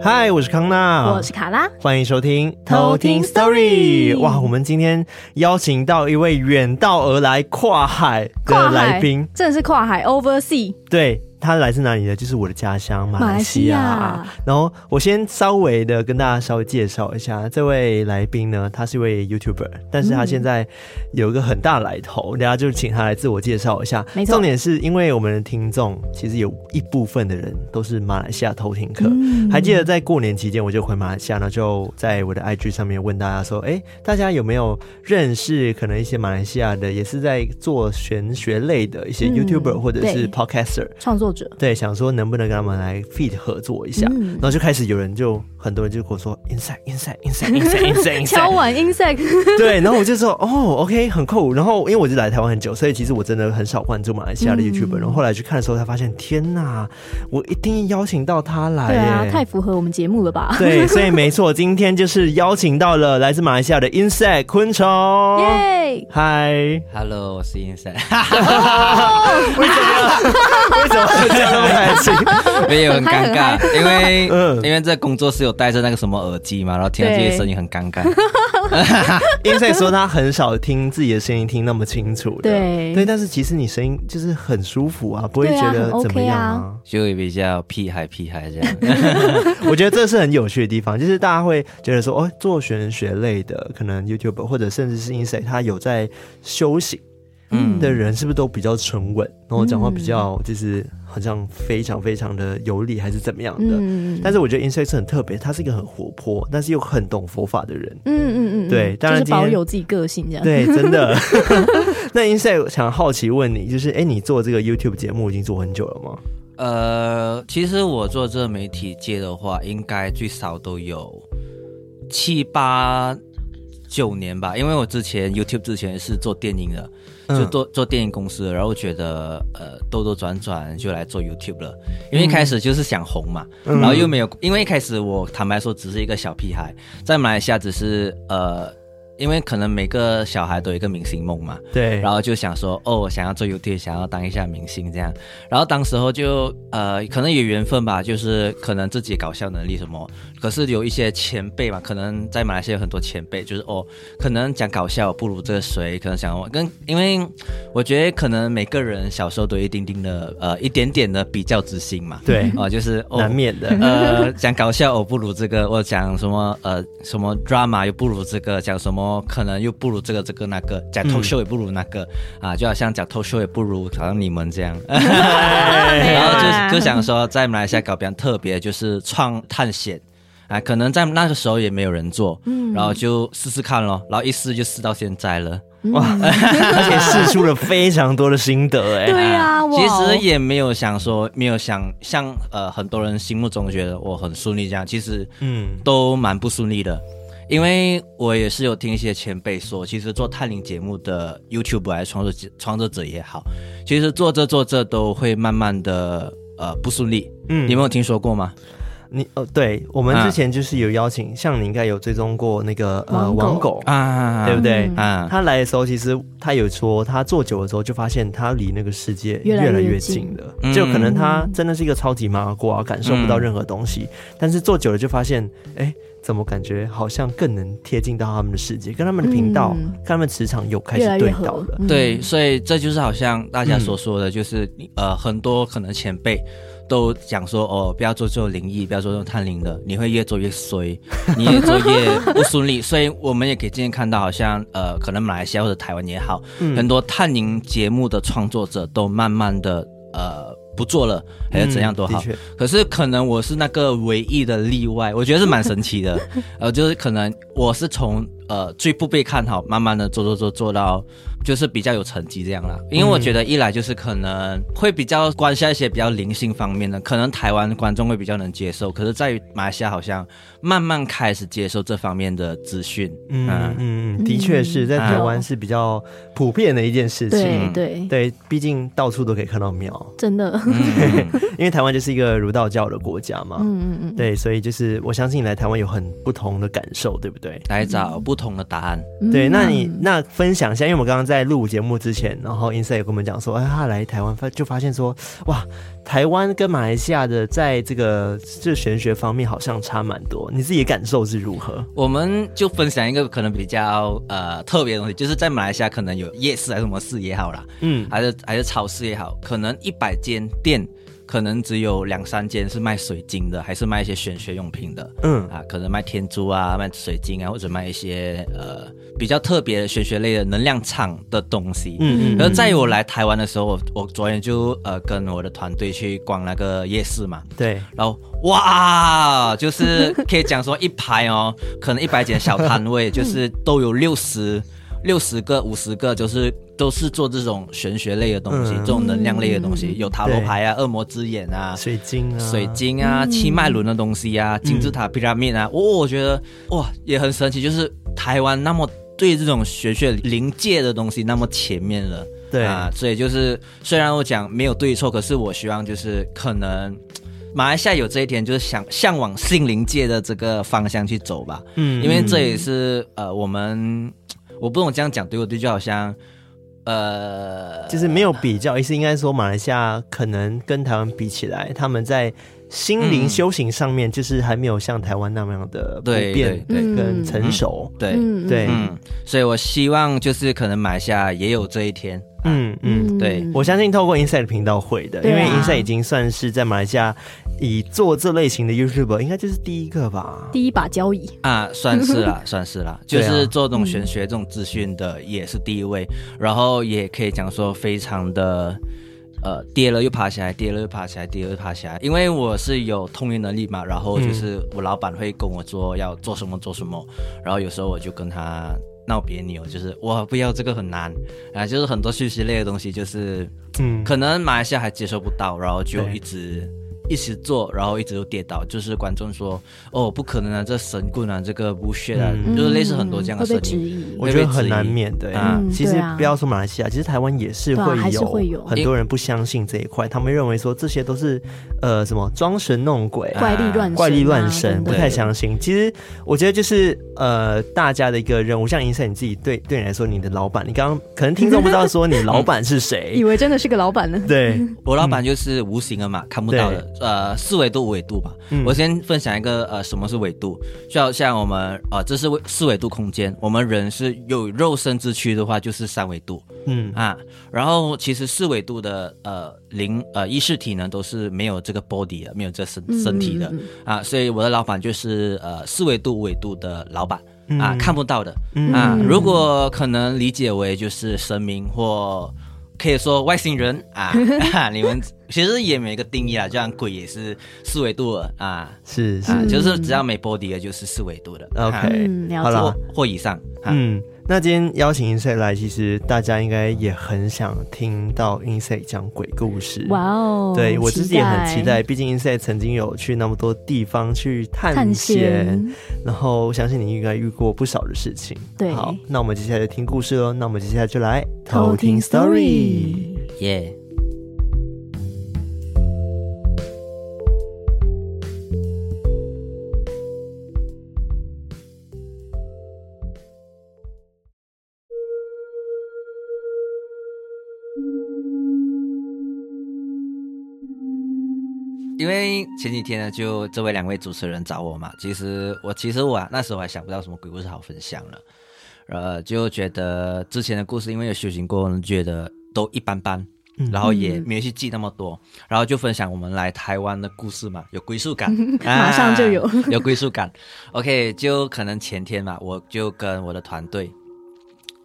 嗨，我是康娜，我是卡拉，欢迎收听偷听 Story。哇，我们今天邀请到一位远道而来、跨海的来宾，真的是跨海 Oversea。对。他来自哪里呢？就是我的家乡马来西亚。然后我先稍微的跟大家稍微介绍一下这位来宾呢，他是一位 YouTuber，但是他现在有一个很大来头，大家就请他来自我介绍一下。没错。重点是因为我们的听众其实有一部分的人都是马来西亚偷听客。嗯。还记得在过年期间，我就回马来西亚呢，就在我的 IG 上面问大家说：“哎，大家有没有认识可能一些马来西亚的，也是在做玄学类的一些 YouTuber 或者是 Podcaster 创作？”对，想说能不能跟他们来 feet 合作一下，嗯、然后就开始有人就很多人就跟我说 insect insect insect insect insect 敲碗 insect，对，然后我就说哦，OK，很酷。然后因为我就来台湾很久，所以其实我真的很少关注马来西亚的 YouTuber，嗯。然后后来去看的时候，才发现天哪，我一定邀请到他来，对啊，太符合我们节目了吧？对，所以没错，今天就是邀请到了来自马来西亚的 insect 昆虫。耶，嗨，Hello，我是 insect。为什么？为什么？这样那么开心？没有很尴尬，因为嗯，因为这工作室有戴着那个什么耳机嘛，然后听到自己的声音很尴尬。insect 说他很少听自己的声音听那么清楚的，对对，但是其实你声音就是很舒服啊，不会觉得怎么样啊，就会比较屁孩屁孩这样。我觉得这是很有趣的地方，就是大家会觉得说，哦，做玄学类的，可能 YouTuber 或者甚至是 insect 他有在修行。嗯，的人是不是都比较沉稳，然后讲话比较就是好像非常非常的有理，还是怎么样的？嗯，但是我觉得 insect 很特别，他是一个很活泼，但是又很懂佛法的人。嗯嗯嗯，对，当然就是保有自己个性这样。对，真的。那 insect 想好奇问你，就是哎，你做这个 YouTube 节目已经做很久了吗？呃，其实我做这个媒体界的话，应该最少都有七八九年吧，因为我之前 YouTube 之前是做电影的。就做做电影公司，然后觉得呃兜兜转转就来做 YouTube 了，因为一开始就是想红嘛，嗯、然后又没有，因为一开始我坦白说只是一个小屁孩，在马来西亚只是呃。因为可能每个小孩都有一个明星梦嘛，对，然后就想说，哦，我想要做 YouTube，想要当一下明星这样，然后当时候就呃，可能有缘分吧，就是可能自己搞笑能力什么，可是有一些前辈嘛，可能在马来西亚有很多前辈，就是哦，可能讲搞笑不如这个谁，可能想我跟，因为我觉得可能每个人小时候都有一丁丁的呃一点点的比较之心嘛，对，哦，就是、哦、难免的，呃，讲搞笑我不如这个，我讲什么呃什么 drama 又不如这个，讲什么。可能又不如这个这个那个讲 talk show 也不如那个、嗯、啊，就好像讲 talk show 也不如好像你们这样，然后就就想说在马来西亚搞比较特别，就是创探险啊，可能在那个时候也没有人做，嗯，然后就试试看咯，然后一试就试到现在了，哇，而且试出了非常多的心得，哎，对呀，其实也没有想说没有想像呃很多人心目中觉得我很顺利这样，其实嗯。都蛮不顺利的。因为我也是有听一些前辈说，其实做探灵节目的 YouTuber 还是创作者创作者也好，其实做着做着都会慢慢的呃不顺利。嗯，你们有听说过吗？你哦，对，我们之前就是有邀请，啊、像你应该有追踪过那个呃王狗啊，对不对？啊，他来的时候，其实他有说，他坐久了之后就发现他离那个世界越来越近了，越越近就可能他真的是一个超级麻瓜，感受不到任何东西，嗯、但是坐久了就发现，哎。怎么感觉好像更能贴近到他们的世界，跟他们的频道、嗯、跟他们磁场有开始对到了。对，所以这就是好像大家所说的，就是、嗯、呃，很多可能前辈都讲说，哦，不要做这种灵异，不要做这种探灵的，你会越做越衰，你越做越不顺利。所以我们也可以今天看到，好像呃，可能马来西亚或者台湾也好，嗯、很多探灵节目的创作者都慢慢的呃。不做了还是怎样都好，嗯，可是可能我是那个唯一的例外，我觉得是蛮神奇的。呃，就是可能我是从呃最不被看好，慢慢的做做做做到就是比较有成绩这样啦。因为我觉得一来就是可能会比较关心一些比较灵性方面的，可能台湾观众会比较能接受，可是在于马来西亚好像慢慢开始接受这方面的资讯。嗯嗯嗯，的确是在台湾是比较普遍的一件事情。对对，毕竟到处都可以看到庙，真的。因为台湾就是一个儒道教的国家嘛。嗯嗯嗯。对，所以就是我相信你来台湾有很不同的感受，对不对？来找不同的答案。对，那你那分享一下，因为我们刚刚在录节目之前，然后 Inside 也跟我们讲说，哎，他来台湾发就发现说，哇，台湾跟马来西亚的在这个这玄学方面好像差蛮多。你自己的感受是如何？我们就分享一个可能比较呃特别的东西，就是在马来西亚可能有夜市还是什么市也好啦，嗯，还是还是超市也好，可能一百间店。可能只有两三间是卖水晶的，还是卖一些玄学用品的。嗯啊，可能卖天珠啊，卖水晶啊，或者卖一些呃比较特别的玄学类的能量场的东西。嗯嗯。而在我来台湾的时候，我我昨天就呃跟我的团队去逛那个夜市嘛。对。然后哇，就是可以讲说一排哦，可能一百间小摊位，就是都有六十六十个、五十个，就是。都是做这种玄学类的东西，嗯、这种能量类的东西，有塔罗牌啊、恶魔之眼啊、水晶啊、水晶啊、七脉轮的东西啊、金字塔、皮拉面啊，哦，我觉得哇，也很神奇，就是台湾那么对这种玄学灵界的东西那么前面了，对。啊，所以就是虽然我讲没有对错，可是我希望就是可能马来西亚有这一天，就是想向往心灵界的这个方向去走吧，嗯，因为这也是呃我们我不懂这样讲对不对，就好像。呃，就是没有比较，意思应该说马来西亚可能跟台湾比起来，他们在心灵修行上面就是还没有像台湾那么样的普遍跟成熟，对。对，所以我希望就是可能马来西亚也有这一天。嗯嗯，对，我相信透过 Inside 的频道会的，因为 Inside 已经算是在马来西亚以做这类型的 YouTuber，应该就是第一个吧，第一把交椅。啊，算是啦，算是啦，就是做这种玄学这种资讯的也是第一位，然后也可以讲说非常的呃跌了又爬起来，跌了又爬起来，跌了又爬起来，因为我是有通灵能力嘛，然后就是我老板会跟我说要做什么做什么，然后有时候我就跟他。闹别扭，就是我不要这个很难啊，就是很多讯息类的东西，就是嗯，可能马来西亚还接受不到，然后就一直。一直做，然后一直都跌倒，就是观众说：“哦，不可能啊，这神棍啊，这个不屑啊，嗯、就是类似很多这样的声音。嗯”我觉得很难免对啊。其实不要说马来西亚，其实台湾也是会有很多人不相信这一块，他们认为说这些都是呃什么装神弄鬼、怪力乱怪力乱神，不太相信。其实我觉得就是呃大家的一个任务，像 Inside 你自己对对你来说，你的老板，你刚刚可能听众不知道说你老板是谁，以为真的是个老板呢。对，我老板就是无形的嘛，看不到的。呃，四维度、五维度吧。嗯、我先分享一个，呃，什么是维度？就好像我们，呃，这是四维度空间。我们人是有肉身之躯的话，就是三维度。嗯啊，然后其实四维度的，呃，灵，呃，意识体呢，都是没有这个 body 的，没有这身身体的。啊，所以我的老板就是，呃，四维度、五维度的老板啊，看不到的。嗯、啊，如果可能理解为就是神明或。可以说外星人啊，你们其实也没一个定义啊，就像鬼也是四维度的啊，是是、啊，就是只要没 body 的，就是四维度的。OK，好了，或以上。嗯，那今天邀请 Inside 来，其实大家应该也很想听到 Inside 讲鬼故事。哇哦，对我自己也很期待，毕竟 Inside 曾经有去那么多地方去探险，然后我相信你应该遇过不少的事情。对，好，那我们接下来就听故事喽。那我们接下来就来偷听 story，耶。前几天呢，就这位两位主持人找我嘛，其实我其实我啊，那时候还想不到什么鬼故事好分享了，呃，就觉得之前的故事因为有修行过，觉得都一般般，然后也没去记那么多，然后就分享我们来台湾的故事嘛，有归属感，马上就有、啊、有归属感。OK，就可能前天嘛，我就跟我的团队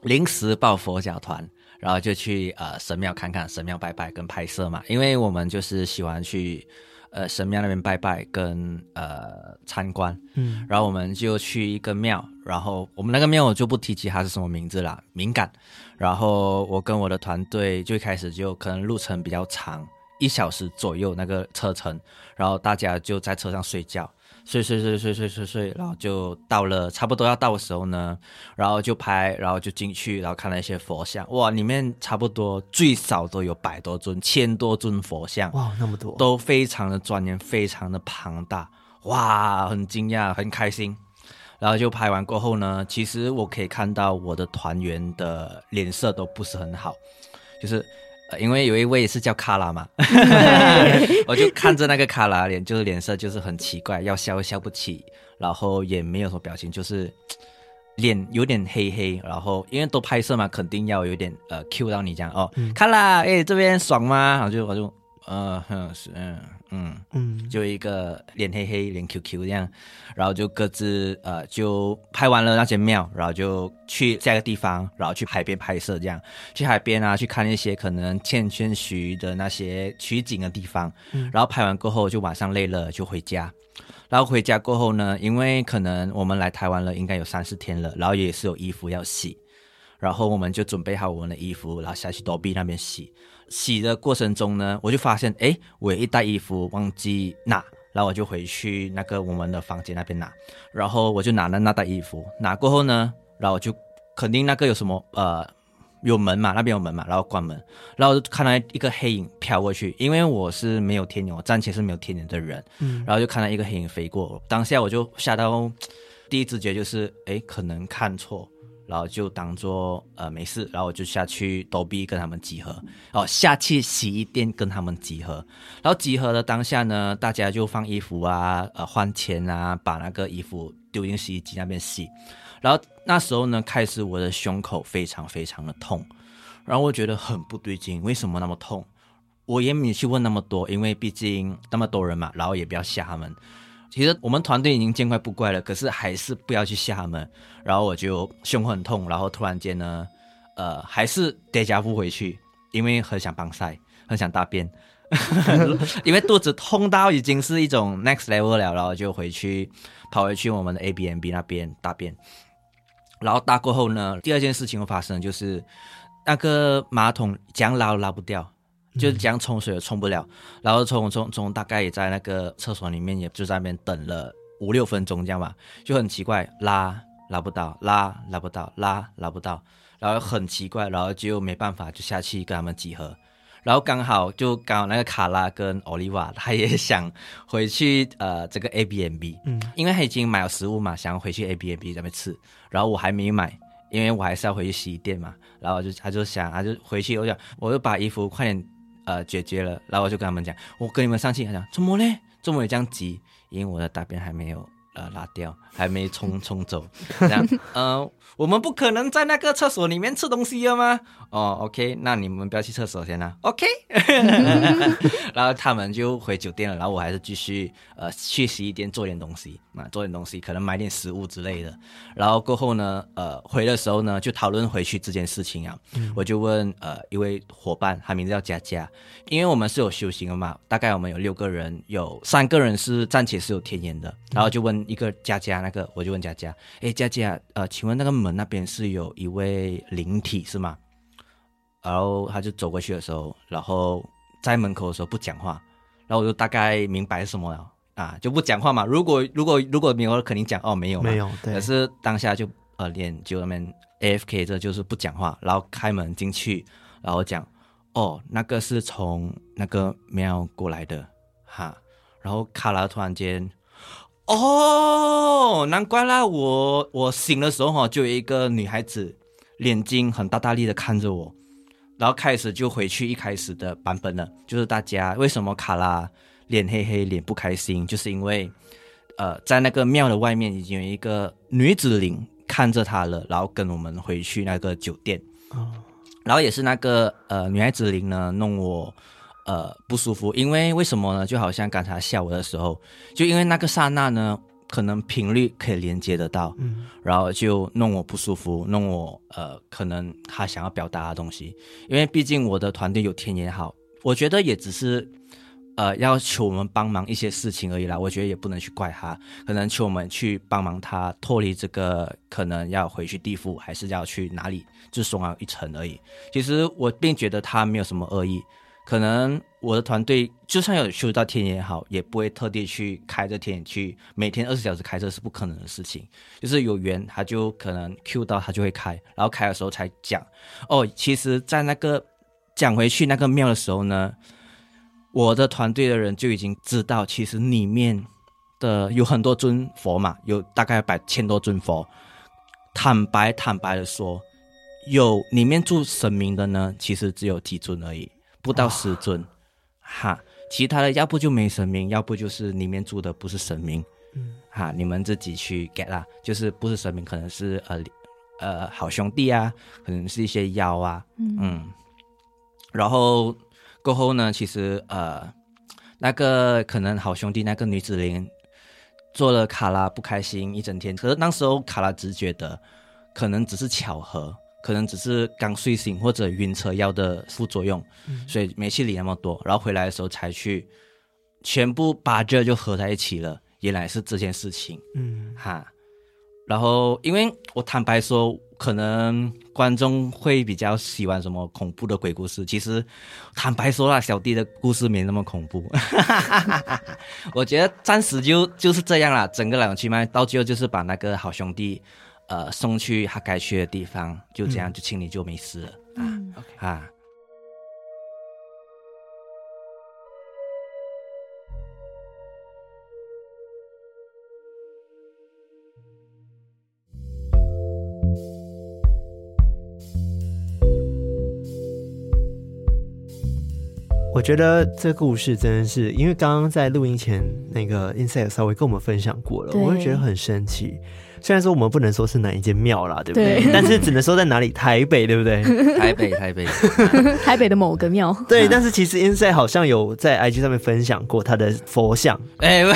临时抱佛脚团，然后就去呃神庙看看，神庙拜拜跟拍摄嘛，因为我们就是喜欢去。呃神庙那边拜拜跟呃参观，嗯，然后我们就去一个庙，然后我们那个庙我就不提及它是什么名字啦，敏感。然后我跟我的团队最开始就可能路程比较长，一小时左右那个车程，然后大家就在车上睡觉。睡睡睡睡睡睡睡，然后就到了差不多要到的时候呢，然后就拍，然后就进去，然后看了一些佛像，哇，里面差不多最少都有百多尊、千多尊佛像，哇，那么多，都非常的庄严，非常的庞大，哇，很惊讶，很开心。然后就拍完过后呢，其实我可以看到我的团员的脸色都不是很好，就是。因为有一位是叫卡拉嘛，我就看着那个卡拉脸，就是脸色就是很奇怪，要笑笑不起，然后也没有什么表情，就是脸有点黑黑，然后因为都拍摄嘛，肯定要有点呃 cue 到你这样哦，卡拉，哎，这边爽吗？然后就我就呃哼是嗯。嗯嗯，就一个脸黑黑、脸 Q Q 这样，然后就各自呃就拍完了那些庙，然后就去下一个地方，然后去海边拍摄这样，去海边啊去看一些可能欠缺许的那些取景的地方，嗯，然后拍完过后就晚上累了就回家，然后回家过后呢，因为可能我们来台湾了应该有三四天了，然后也是有衣服要洗，然后我们就准备好我们的衣服，然后下去躲避那边洗。洗的过程中呢，我就发现，哎，我有一袋衣服忘记拿，然后我就回去那个我们的房间那边拿，然后我就拿了那袋衣服，拿过后呢，然后我就肯定那个有什么，呃，有门嘛，那边有门嘛，然后关门，然后就看到一个黑影飘过去，因为我是没有天眼，我暂且是没有天眼的人，嗯，然后就看到一个黑影飞过，当下我就吓到，第一直觉就是，哎，可能看错。然后就当做呃没事，然后我就下去躲避跟他们集合，哦，下去洗衣店跟他们集合，然后集合的当下呢，大家就放衣服啊，呃换钱啊，把那个衣服丢进洗衣机那边洗，然后那时候呢，开始我的胸口非常非常的痛，然后我觉得很不对劲，为什么那么痛？我也没去问那么多，因为毕竟那么多人嘛，然后也不要吓他们。其实我们团队已经见怪不怪了，可是还是不要去吓他们。然后我就胸很痛，然后突然间呢，呃，还是得加步回去，因为很想帮赛，很想大便，因为肚子痛到已经是一种 next level 了，然后就回去跑回去我们的 A B M B 那边大便。然后大过后呢，第二件事情会发生，就是那个马桶这样拉都拉不掉。就这样冲水也冲不了，然后冲冲冲，大概也在那个厕所里面，也就在那边等了五六分钟这样吧，就很奇怪，拉拉不到，拉拉不到，拉拉不到，然后很奇怪，然后就没办法就下去跟他们集合，然后刚好就刚好那个卡拉跟奥利瓦他也想回去 呃这个 A B M B，嗯，因为他已经买了食物嘛，想要回去 A B M B 那边吃，然后我还没买，因为我还是要回去洗衣店嘛，然后就他就想他就回去，我想我就把衣服快点。呃，解决了，然后我就跟他们讲，我跟你们上气，他讲怎么嘞？怎么会这样急？因为我的大便还没有呃拉掉，还没冲冲走，这样，呃。我们不可能在那个厕所里面吃东西了吗？哦，OK，那你们不要去厕所先啦。OK，然后他们就回酒店了，然后我还是继续呃去洗衣店做点东西啊，做点东西，可能买点食物之类的。然后过后呢，呃，回的时候呢，就讨论回去这件事情啊。嗯、我就问呃一位伙伴，他名字叫佳佳，因为我们是有修行的嘛，大概我们有六个人，有三个人是暂且是有天眼的。然后就问一个佳佳，那个我就问佳佳，哎，佳佳，呃，请问那个。门那边是有一位灵体是吗？然后他就走过去的时候，然后在门口的时候不讲话，然后我就大概明白什么了啊，就不讲话嘛。如果如果如果没有，肯定讲哦，没有没有。对。可是当下就呃脸就那边 AFK，这就是不讲话，然后开门进去，然后讲哦，那个是从那个庙过来的哈，然后卡拉突然间。哦，难怪啦！我我醒的时候哈，就有一个女孩子，眼睛很大大力的看着我，然后开始就回去一开始的版本了，就是大家为什么卡拉脸黑黑，脸不开心，就是因为呃，在那个庙的外面已经有一个女子灵看着她了，然后跟我们回去那个酒店，哦，然后也是那个呃女孩子灵呢弄我。呃，不舒服，因为为什么呢？就好像刚才下午的时候，就因为那个刹那呢，可能频率可以连接得到，嗯，然后就弄我不舒服，弄我呃，可能他想要表达的东西，因为毕竟我的团队有天眼好，我觉得也只是呃要求我们帮忙一些事情而已啦。我觉得也不能去怪他，可能求我们去帮忙他脱离这个可能要回去地府，还是要去哪里，就松了一层而已。其实我并觉得他没有什么恶意。可能我的团队就算有修到天眼也好，也不会特地去开着天眼去每天二十小时开车，是不可能的事情。就是有缘，他就可能 Q 到他就会开，然后开的时候才讲。哦，其实，在那个讲回去那个庙的时候呢，我的团队的人就已经知道，其实里面的有很多尊佛嘛，有大概百千多尊佛。坦白坦白的说，有里面住神明的呢，其实只有几尊而已。不到十尊，哦、哈，其他的要不就没神明，要不就是里面住的不是神明，嗯，哈，你们自己去 get 啦，就是不是神明，可能是呃呃好兄弟啊，可能是一些妖啊，嗯，嗯，然后过后呢，其实呃那个可能好兄弟那个女子灵做了卡拉不开心一整天，可是那时候卡拉只觉得可能只是巧合。可能只是刚睡醒或者晕车药的副作用，嗯、所以没去理那么多。然后回来的时候才去，全部八折就合在一起了。原来是这件事情，嗯哈。然后因为我坦白说，可能观众会比较喜欢什么恐怖的鬼故事。其实坦白说啦，小弟的故事没那么恐怖。我觉得暂时就就是这样啦。整个来龙去脉到最后就是把那个好兄弟。呃，送去他该去的地方，就这样就清理就没事了、嗯、啊。OK 啊。我觉得这故事真的是，因为刚刚在录音前，那个 Inside 稍微跟我们分享过了，我就觉得很神奇。虽然说我们不能说是哪一间庙啦，对不对？对，但是只能说在哪里，台北，对不对？台北，台北，台北的某个庙。对，但是其实 Inside 好像有在 IG 上面分享过他的佛像。哎喂，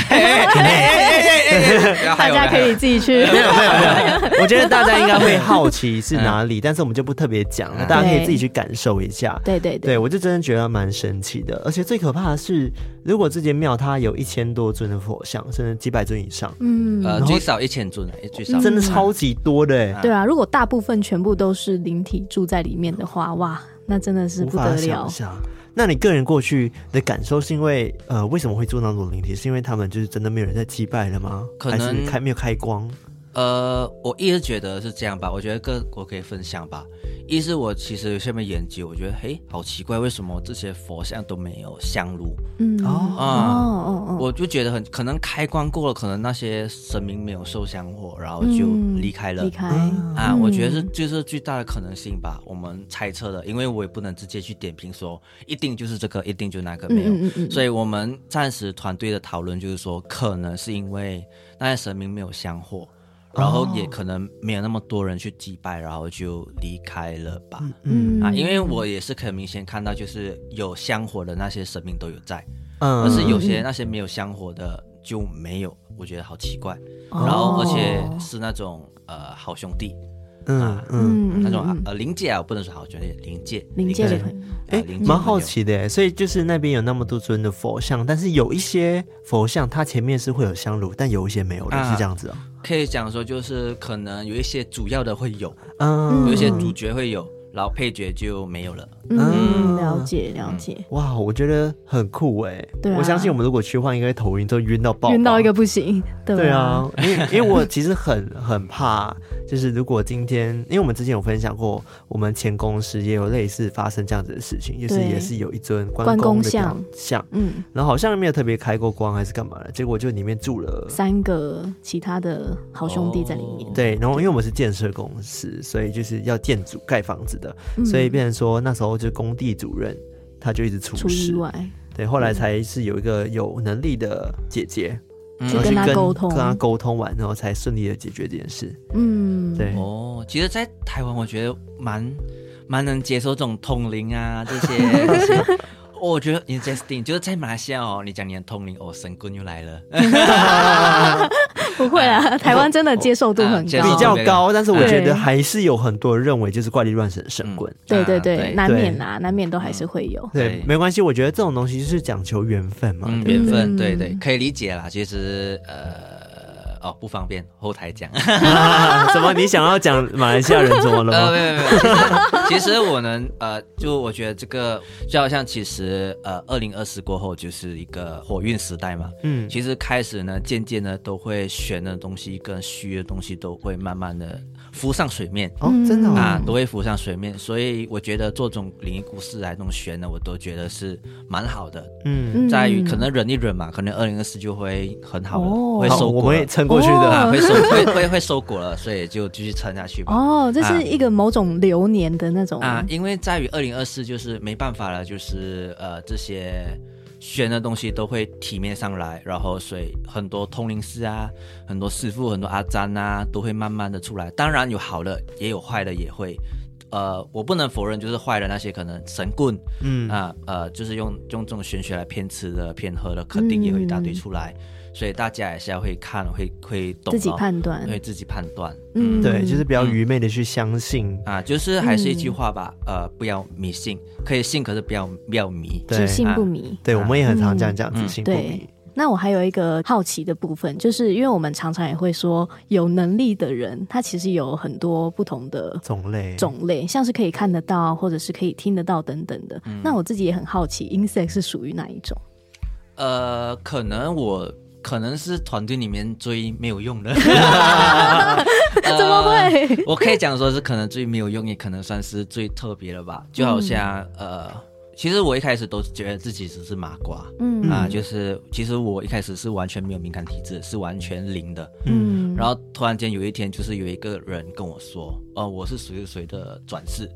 大家可以自己去。没有没有没有，我觉得大家应该会好奇是哪里，但是我们就不特别讲了，大家可以自己去感受一下。对对对，对我就真的觉得蛮神奇的，而且最可怕的是，如果这间庙它有一千多尊的佛像，甚至几百尊以上，嗯，呃，最少一千尊。真的超级多的，欸，对啊，如果大部分全部都是灵体住在里面的话，哇，那真的是不得了。那你个人过去的感受是因为，呃，为什么会做那种灵体？是因为他们就是真的没有人在祭拜了吗？可能还是开没有开光？呃，我一直觉得是这样吧。我觉得各我可以分享吧。一是我其实有下面研究，我觉得嘿，好奇怪，为什么这些佛像都没有香炉？嗯哦哦哦哦，我就觉得很可能开光过了，可能那些神明没有受香火，然后就离开了。离开啊，我觉得是就是最大的可能性吧。我们猜测的，因为我也不能直接去点评说一定就是这个，一定就那个没有。所以我们暂时团队的讨论就是说，可能是因为那些神明没有香火。然后也可能没有那么多人去祭拜，然后就离开了吧。嗯啊，因为我也是可以明显看到，就是有香火的那些神明都有在，嗯，但是有些那些没有香火的就没有，我觉得好奇怪。然后而且是那种呃好兄弟。嗯嗯，那种呃灵界啊，我不能说好兄弟，灵界灵界的朋，哎，蛮好奇的，所以就是那边有那么多尊的佛像，但是有一些佛像它前面是会有香炉，但有一些没有的，是这样子哦。可以讲说，就是可能有一些主要的会有，嗯，有一些主角会有。然后配角就没有了。嗯，了解了解。哇，我觉得很酷哎。对，我相信我们如果去换，应该头晕都晕到爆，晕到一个不行。对啊，因为因为我其实很很怕，就是如果今天，因为我们之前有分享过，我们前公司也有类似发生这样子的事情，就是也是有一尊关公的像像，嗯，然后好像没有特别开过光还是干嘛的，结果就里面住了三个其他的好兄弟在里面。对，然后因为我们是建设公司，所以就是要建筑盖房子的。所以变成说，那时候就工地主任他就一直出事，对，后来才是有一个有能力的姐姐，去跟他沟通，跟他沟通完，然后才顺利的解决这件事。嗯，对。哦，其实，在台湾，我觉得蛮蛮能接受这种通灵啊这些。这 些我觉得你 Justin 就是在马来西亚哦，你讲你的通灵哦，神棍又来了。不会啊，台湾真的接受度很高，比较高。但是我觉得还是有很多人认为就是怪力乱神神棍。对对对，难免啊，难免都还是会有。对，没关系，我觉得这种东西就是讲求缘分嘛，缘分，对对，可以理解啦。其实呃。哦，不方便后台讲。什么？你想要讲马来西亚人怎么了吗？呃，没有没有。其实，我能呃，就我觉得这个就好像其实呃，二零二四过后就是一个火运时代嘛。嗯。其实开始呢，渐渐的都会选的东西跟虚的东西都会慢慢的浮上水面。哦，真的啊，都会浮上水面。所以我觉得做这种灵异故事来弄玄呢，我都觉得是蛮好的。嗯。在于可能忍一忍嘛，可能二零二四就会很好了，会收果会撑。过去的、啊、会收 会会会收果了，所以就继续撑下去吧。哦，这是一个某种流年的那种啊，因为在于二零二四就是没办法了，就是呃这些玄的东西都会体面上来，然后所以很多通灵师啊，很多师傅，很多阿詹啊，都会慢慢的出来。当然有好的，也有坏的，也会。呃，我不能否认，就是坏的那些可能神棍，嗯啊呃，就是用用这种玄学来骗吃的、骗喝的，肯定也会一大堆出来。嗯所以大家也是要会看，会会懂，自己判断，会自己判断。嗯，对，就是比较愚昧的去相信、嗯、啊，就是还是一句话吧，嗯、呃，不要迷信，可以信，可是不要不要迷，只信不迷。对，我们也很常这样讲，只信不迷。那我还有一个好奇的部分，就是因为我们常常也会说，有能力的人，他其实有很多不同的种类，种类，像是可以看得到，或者是可以听得到等等的。嗯、那我自己也很好奇，Insect 是属于哪一种？呃，可能我。可能是团队里面最没有用的，怎么会？我可以讲说是可能最没有用，也可能算是最特别的吧。就好像、嗯、呃，其实我一开始都觉得自己只是麻瓜，嗯啊，就是其实我一开始是完全没有敏感体质，是完全零的，嗯。然后突然间有一天，就是有一个人跟我说，哦、呃，我是谁谁的转世。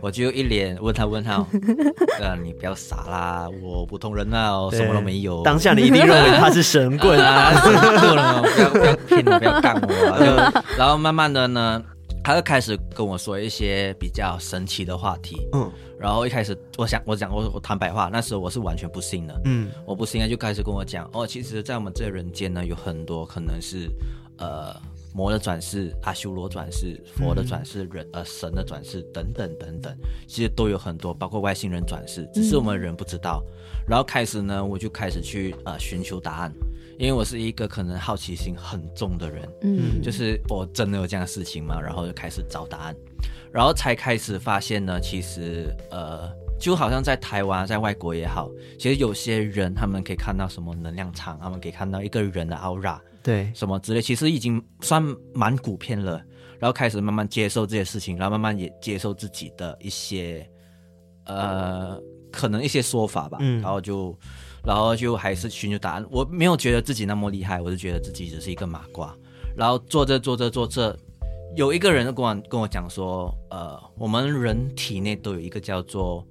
我就一脸问他问他，呃，你不要傻啦，我普通人啊，什么都没有。当下你一定认为他是神棍啊，不要不要骗我，不要干我啊。就 然后慢慢的呢，他就开始跟我说一些比较神奇的话题。嗯，然后一开始我想我讲我我坦白话，那时候我是完全不信的。嗯，我不信啊，就开始跟我讲哦，其实，在我们这人间呢，有很多可能是呃。魔的转世、阿修罗转世、佛的转世、人呃神的转世等等等等，其实都有很多，包括外星人转世，只是我们人不知道。嗯、然后开始呢，我就开始去呃寻求答案，因为我是一个可能好奇心很重的人，嗯，就是我真的有这样的事情嘛？然后就开始找答案，然后才开始发现呢，其实呃就好像在台湾，在外国也好，其实有些人他们可以看到什么能量场，他们可以看到一个人的 aura。对，什么之类，其实已经算蛮普遍了。然后开始慢慢接受这些事情，然后慢慢也接受自己的一些，呃，可能一些说法吧。嗯，然后就，然后就还是寻求答案。我没有觉得自己那么厉害，我就觉得自己只是一个麻瓜。然后做着做着做着，有一个人跟我跟我讲说，呃，我们人体内都有一个叫做，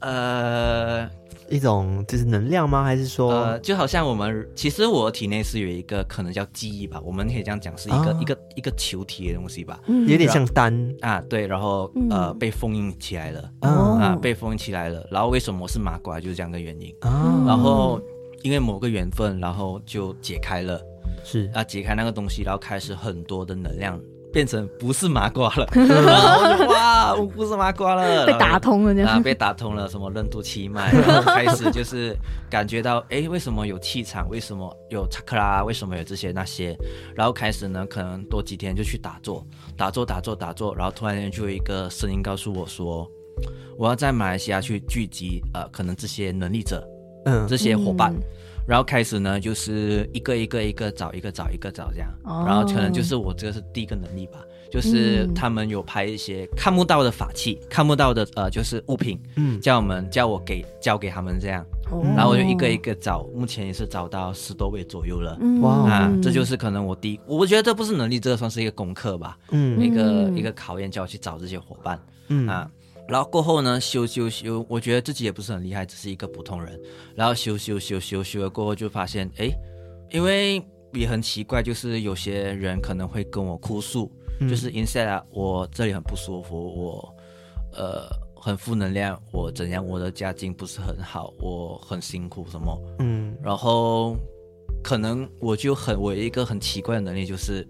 呃。一种就是能量吗？还是说，呃，就好像我们其实我体内是有一个可能叫记忆吧，我们可以这样讲，是一个、啊、一个一个球体的东西吧，有点像丹啊，对，然后呃被封印起来了，嗯、啊，被封印起来了，然后为什么我是麻瓜，就是这样的原因，啊、然后因为某个缘分，然后就解开了，是。啊，解开那个东西，然后开始很多的能量。变成不是麻瓜了，哇，我不是麻瓜了，被打通了，啊，被打通了，什么任督七脉，然后开始就是感觉到，哎，为什么有气场？为什么有查克拉？为什么有这些那些？然后开始呢，可能多几天就去打坐，打坐，打坐，打坐，然后突然间就有一个声音告诉我说，我要在马来西亚去聚集，呃，可能这些能力者，嗯，这些伙伴。嗯然后开始呢，就是一个一个一个找，一个找一个找这样。哦。然后可能就是我这个是第一个能力吧，就是他们有拍一些看不到的法器，看不到的呃，就是物品，嗯，叫我们叫我给交给他们这样。哦。然后我就一个一个找，目前也是找到十多位左右了。哇。啊，这就是可能我第一，我觉得这不是能力，这个算是一个功课吧。嗯。一个一个考验，叫我去找这些伙伴。嗯。啊。然后过后呢，修修修，我觉得自己也不是很厉害，只是一个普通人。然后修修修修修了过后，就发现，哎，因为也很奇怪，就是有些人可能会跟我哭诉，嗯、就是 Insect，我这里很不舒服，我呃很负能量，我怎样，我的家境不是很好，我很辛苦什么，嗯，然后可能我就很我有一个很奇怪的能力，就是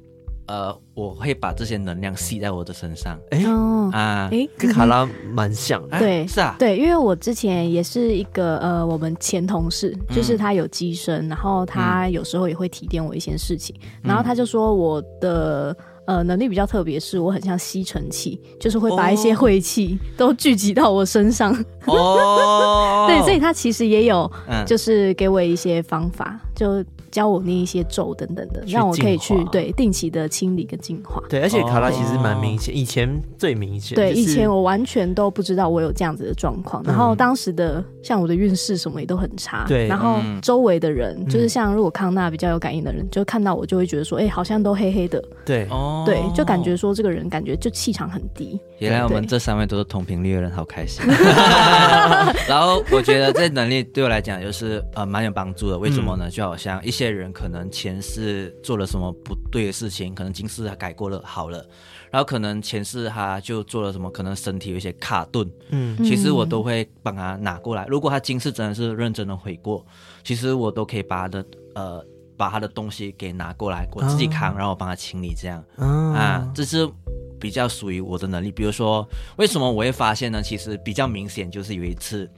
呃，我会把这些能量吸在我的身上。哎、哦、啊，哎，跟卡拉蛮像的。对，是啊，对，因为我之前也是一个呃，我们前同事，就是他有机身，然后他有时候也会提点我一些事情，然后他就说我的。呃，能力比较特别，是我很像吸尘器，就是会把一些晦气都聚集到我身上。哦，对，所以他其实也有，就是给我一些方法，就。教我念一些咒等等的，让我可以去对定期的清理跟净化。对，而且卡拉其实蛮明显，以前最明显。对，以前我完全都不知道我有这样子的状况，然后当时的像我的运势什么也都很差。对，然后周围的人就是像如果康纳比较有感应的人，就看到我就会觉得说，哎，好像都黑黑的。对，对，就感觉说这个人感觉就气场很低。原来我们这三位都是同频率的人，好开心。然后我觉得这能力对我来讲就是呃蛮有帮助的，为什么呢？就好像一。些人可能前世做了什么不对的事情，可能今世他改过了好了，然后可能前世他就做了什么，可能身体有一些卡顿，嗯，其实我都会帮他拿过来。如果他今世真的是认真的悔过，其实我都可以把他的呃把他的东西给拿过来，我自己扛，然后我帮他清理，这样，嗯、啊，这是比较属于我的能力。比如说，为什么我会发现呢？其实比较明显就是有一次，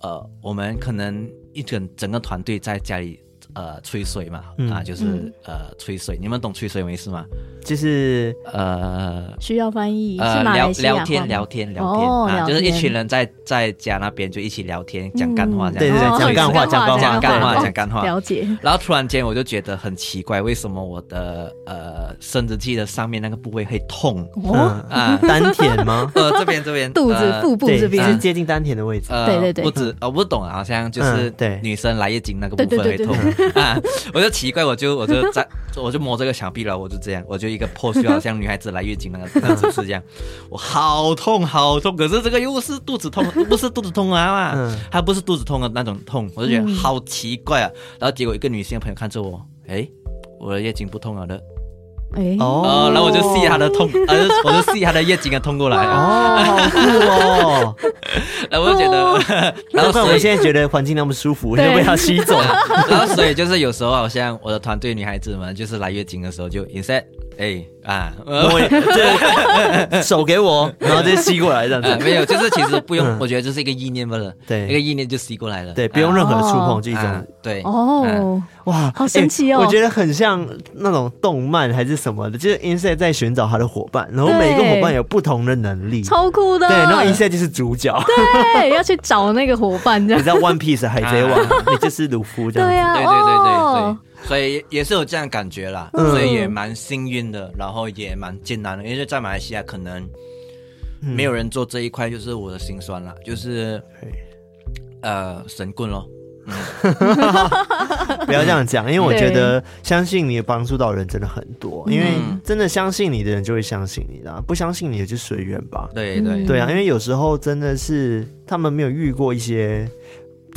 呃，我们可能一整整个团队在家里。呃，吹水嘛，嗯、啊，就是、嗯、呃，吹水。你们懂吹水没事吗？就是呃，需要翻译，呃，聊聊天，聊天，聊天啊，就是一群人在在家那边就一起聊天，讲干话，这样，对对对，讲干话，讲干话，讲干话，讲干话。了解。然后突然间我就觉得很奇怪，为什么我的呃生殖器的上面那个部位会痛？啊，丹田吗？呃，这边这边，肚子腹部这边。是接近丹田的位置。对对对，不止，我不懂，好像就是对。女生来月经那个部分会痛啊，我就奇怪，我就我就在我就摸这个墙壁了，我就这样，我就一个 pose 好像。女孩子来月经那个那个姿势这样，我好痛好痛，可是这个又是肚子痛，不是肚子痛啊嘛，嗯、还不是肚子痛的那种痛，我就觉得好奇怪啊。然后结果一个女性朋友看着我，哎，我的月经不痛了的。哎。哦，然后我就吸他的痛，呃，我就吸他的月经啊，痛过来。哦，好酷 哦，然后我就觉得，然后我现在觉得环境那么舒服，我就被他吸走。然后所以就是有时候好像我的团队女孩子们就是来月经的时候就 insert 哎啊，我这 手给我，然后就吸过来这样子，没有，就是其实不用，我觉得这是一个意念罢了，对，一个意念就吸过来了，对，不用任何触碰就这种，对，哦，哇，好神奇哦，我觉得很像那种动漫还是什么的，就是 Inside 在寻找他的伙伴，然后每一个伙伴有不同的能力，超酷的，对，然后 Inside 就是主角，对，要去找那个伙伴，这样，你知道 One Piece 海贼王，你就是鲁夫这样，对啊，对对对对对。所以也是有这样感觉啦，嗯、所以也蛮幸运的，然后也蛮艰难的，因为在马来西亚可能没有人做这一块，就是我的心酸啦，就是呃神棍咯。嗯、不要这样讲，因为我觉得相信你帮助到人真的很多，因为真的相信你的人就会相信你啦，不相信你也就随缘吧。对对对啊，因为有时候真的是他们没有遇过一些。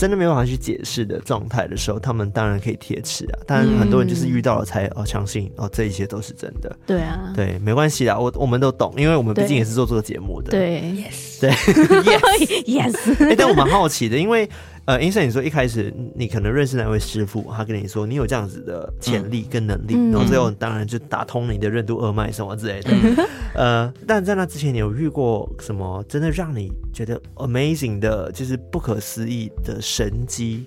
真的没办法去解释的状态的时候，他们当然可以贴齿啊。但很多人就是遇到了才哦相信哦，这一切都是真的。对啊，对，没关系啦，我我们都懂，因为我们毕竟也是做这个节目的。对，yes，对，yes，yes。哎，但我蛮好奇的，因为。呃，Inside 你说一开始你可能认识那位师傅，他跟你说你有这样子的潜力跟能力，嗯、然后最后当然就打通你的任督二脉什么之类的。嗯、呃，但在那之前，你有遇过什么真的让你觉得 amazing 的，就是不可思议的神机，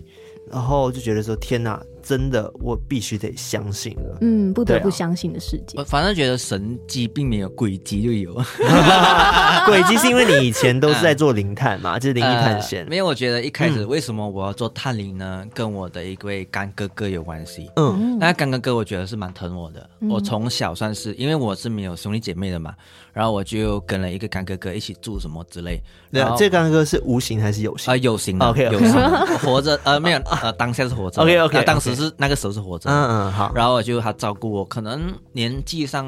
然后就觉得说天哪！真的，我必须得相信了。嗯，不得不相信的世界。我反正觉得神迹并没有，诡迹就有。诡迹是因为你以前都是在做灵探嘛，就是灵异探险。没有，我觉得一开始为什么我要做探灵呢？跟我的一位干哥哥有关系。嗯，那干哥哥我觉得是蛮疼我的。我从小算是因为我是没有兄弟姐妹的嘛，然后我就跟了一个干哥哥一起住什么之类。对啊，这干哥哥是无形还是有形？啊，有形的。OK，有形的。活着，呃，没有，呃，当下是活着。OK，OK，当时。是那个时候是活着，嗯嗯好，然后我就他照顾我，可能年纪上，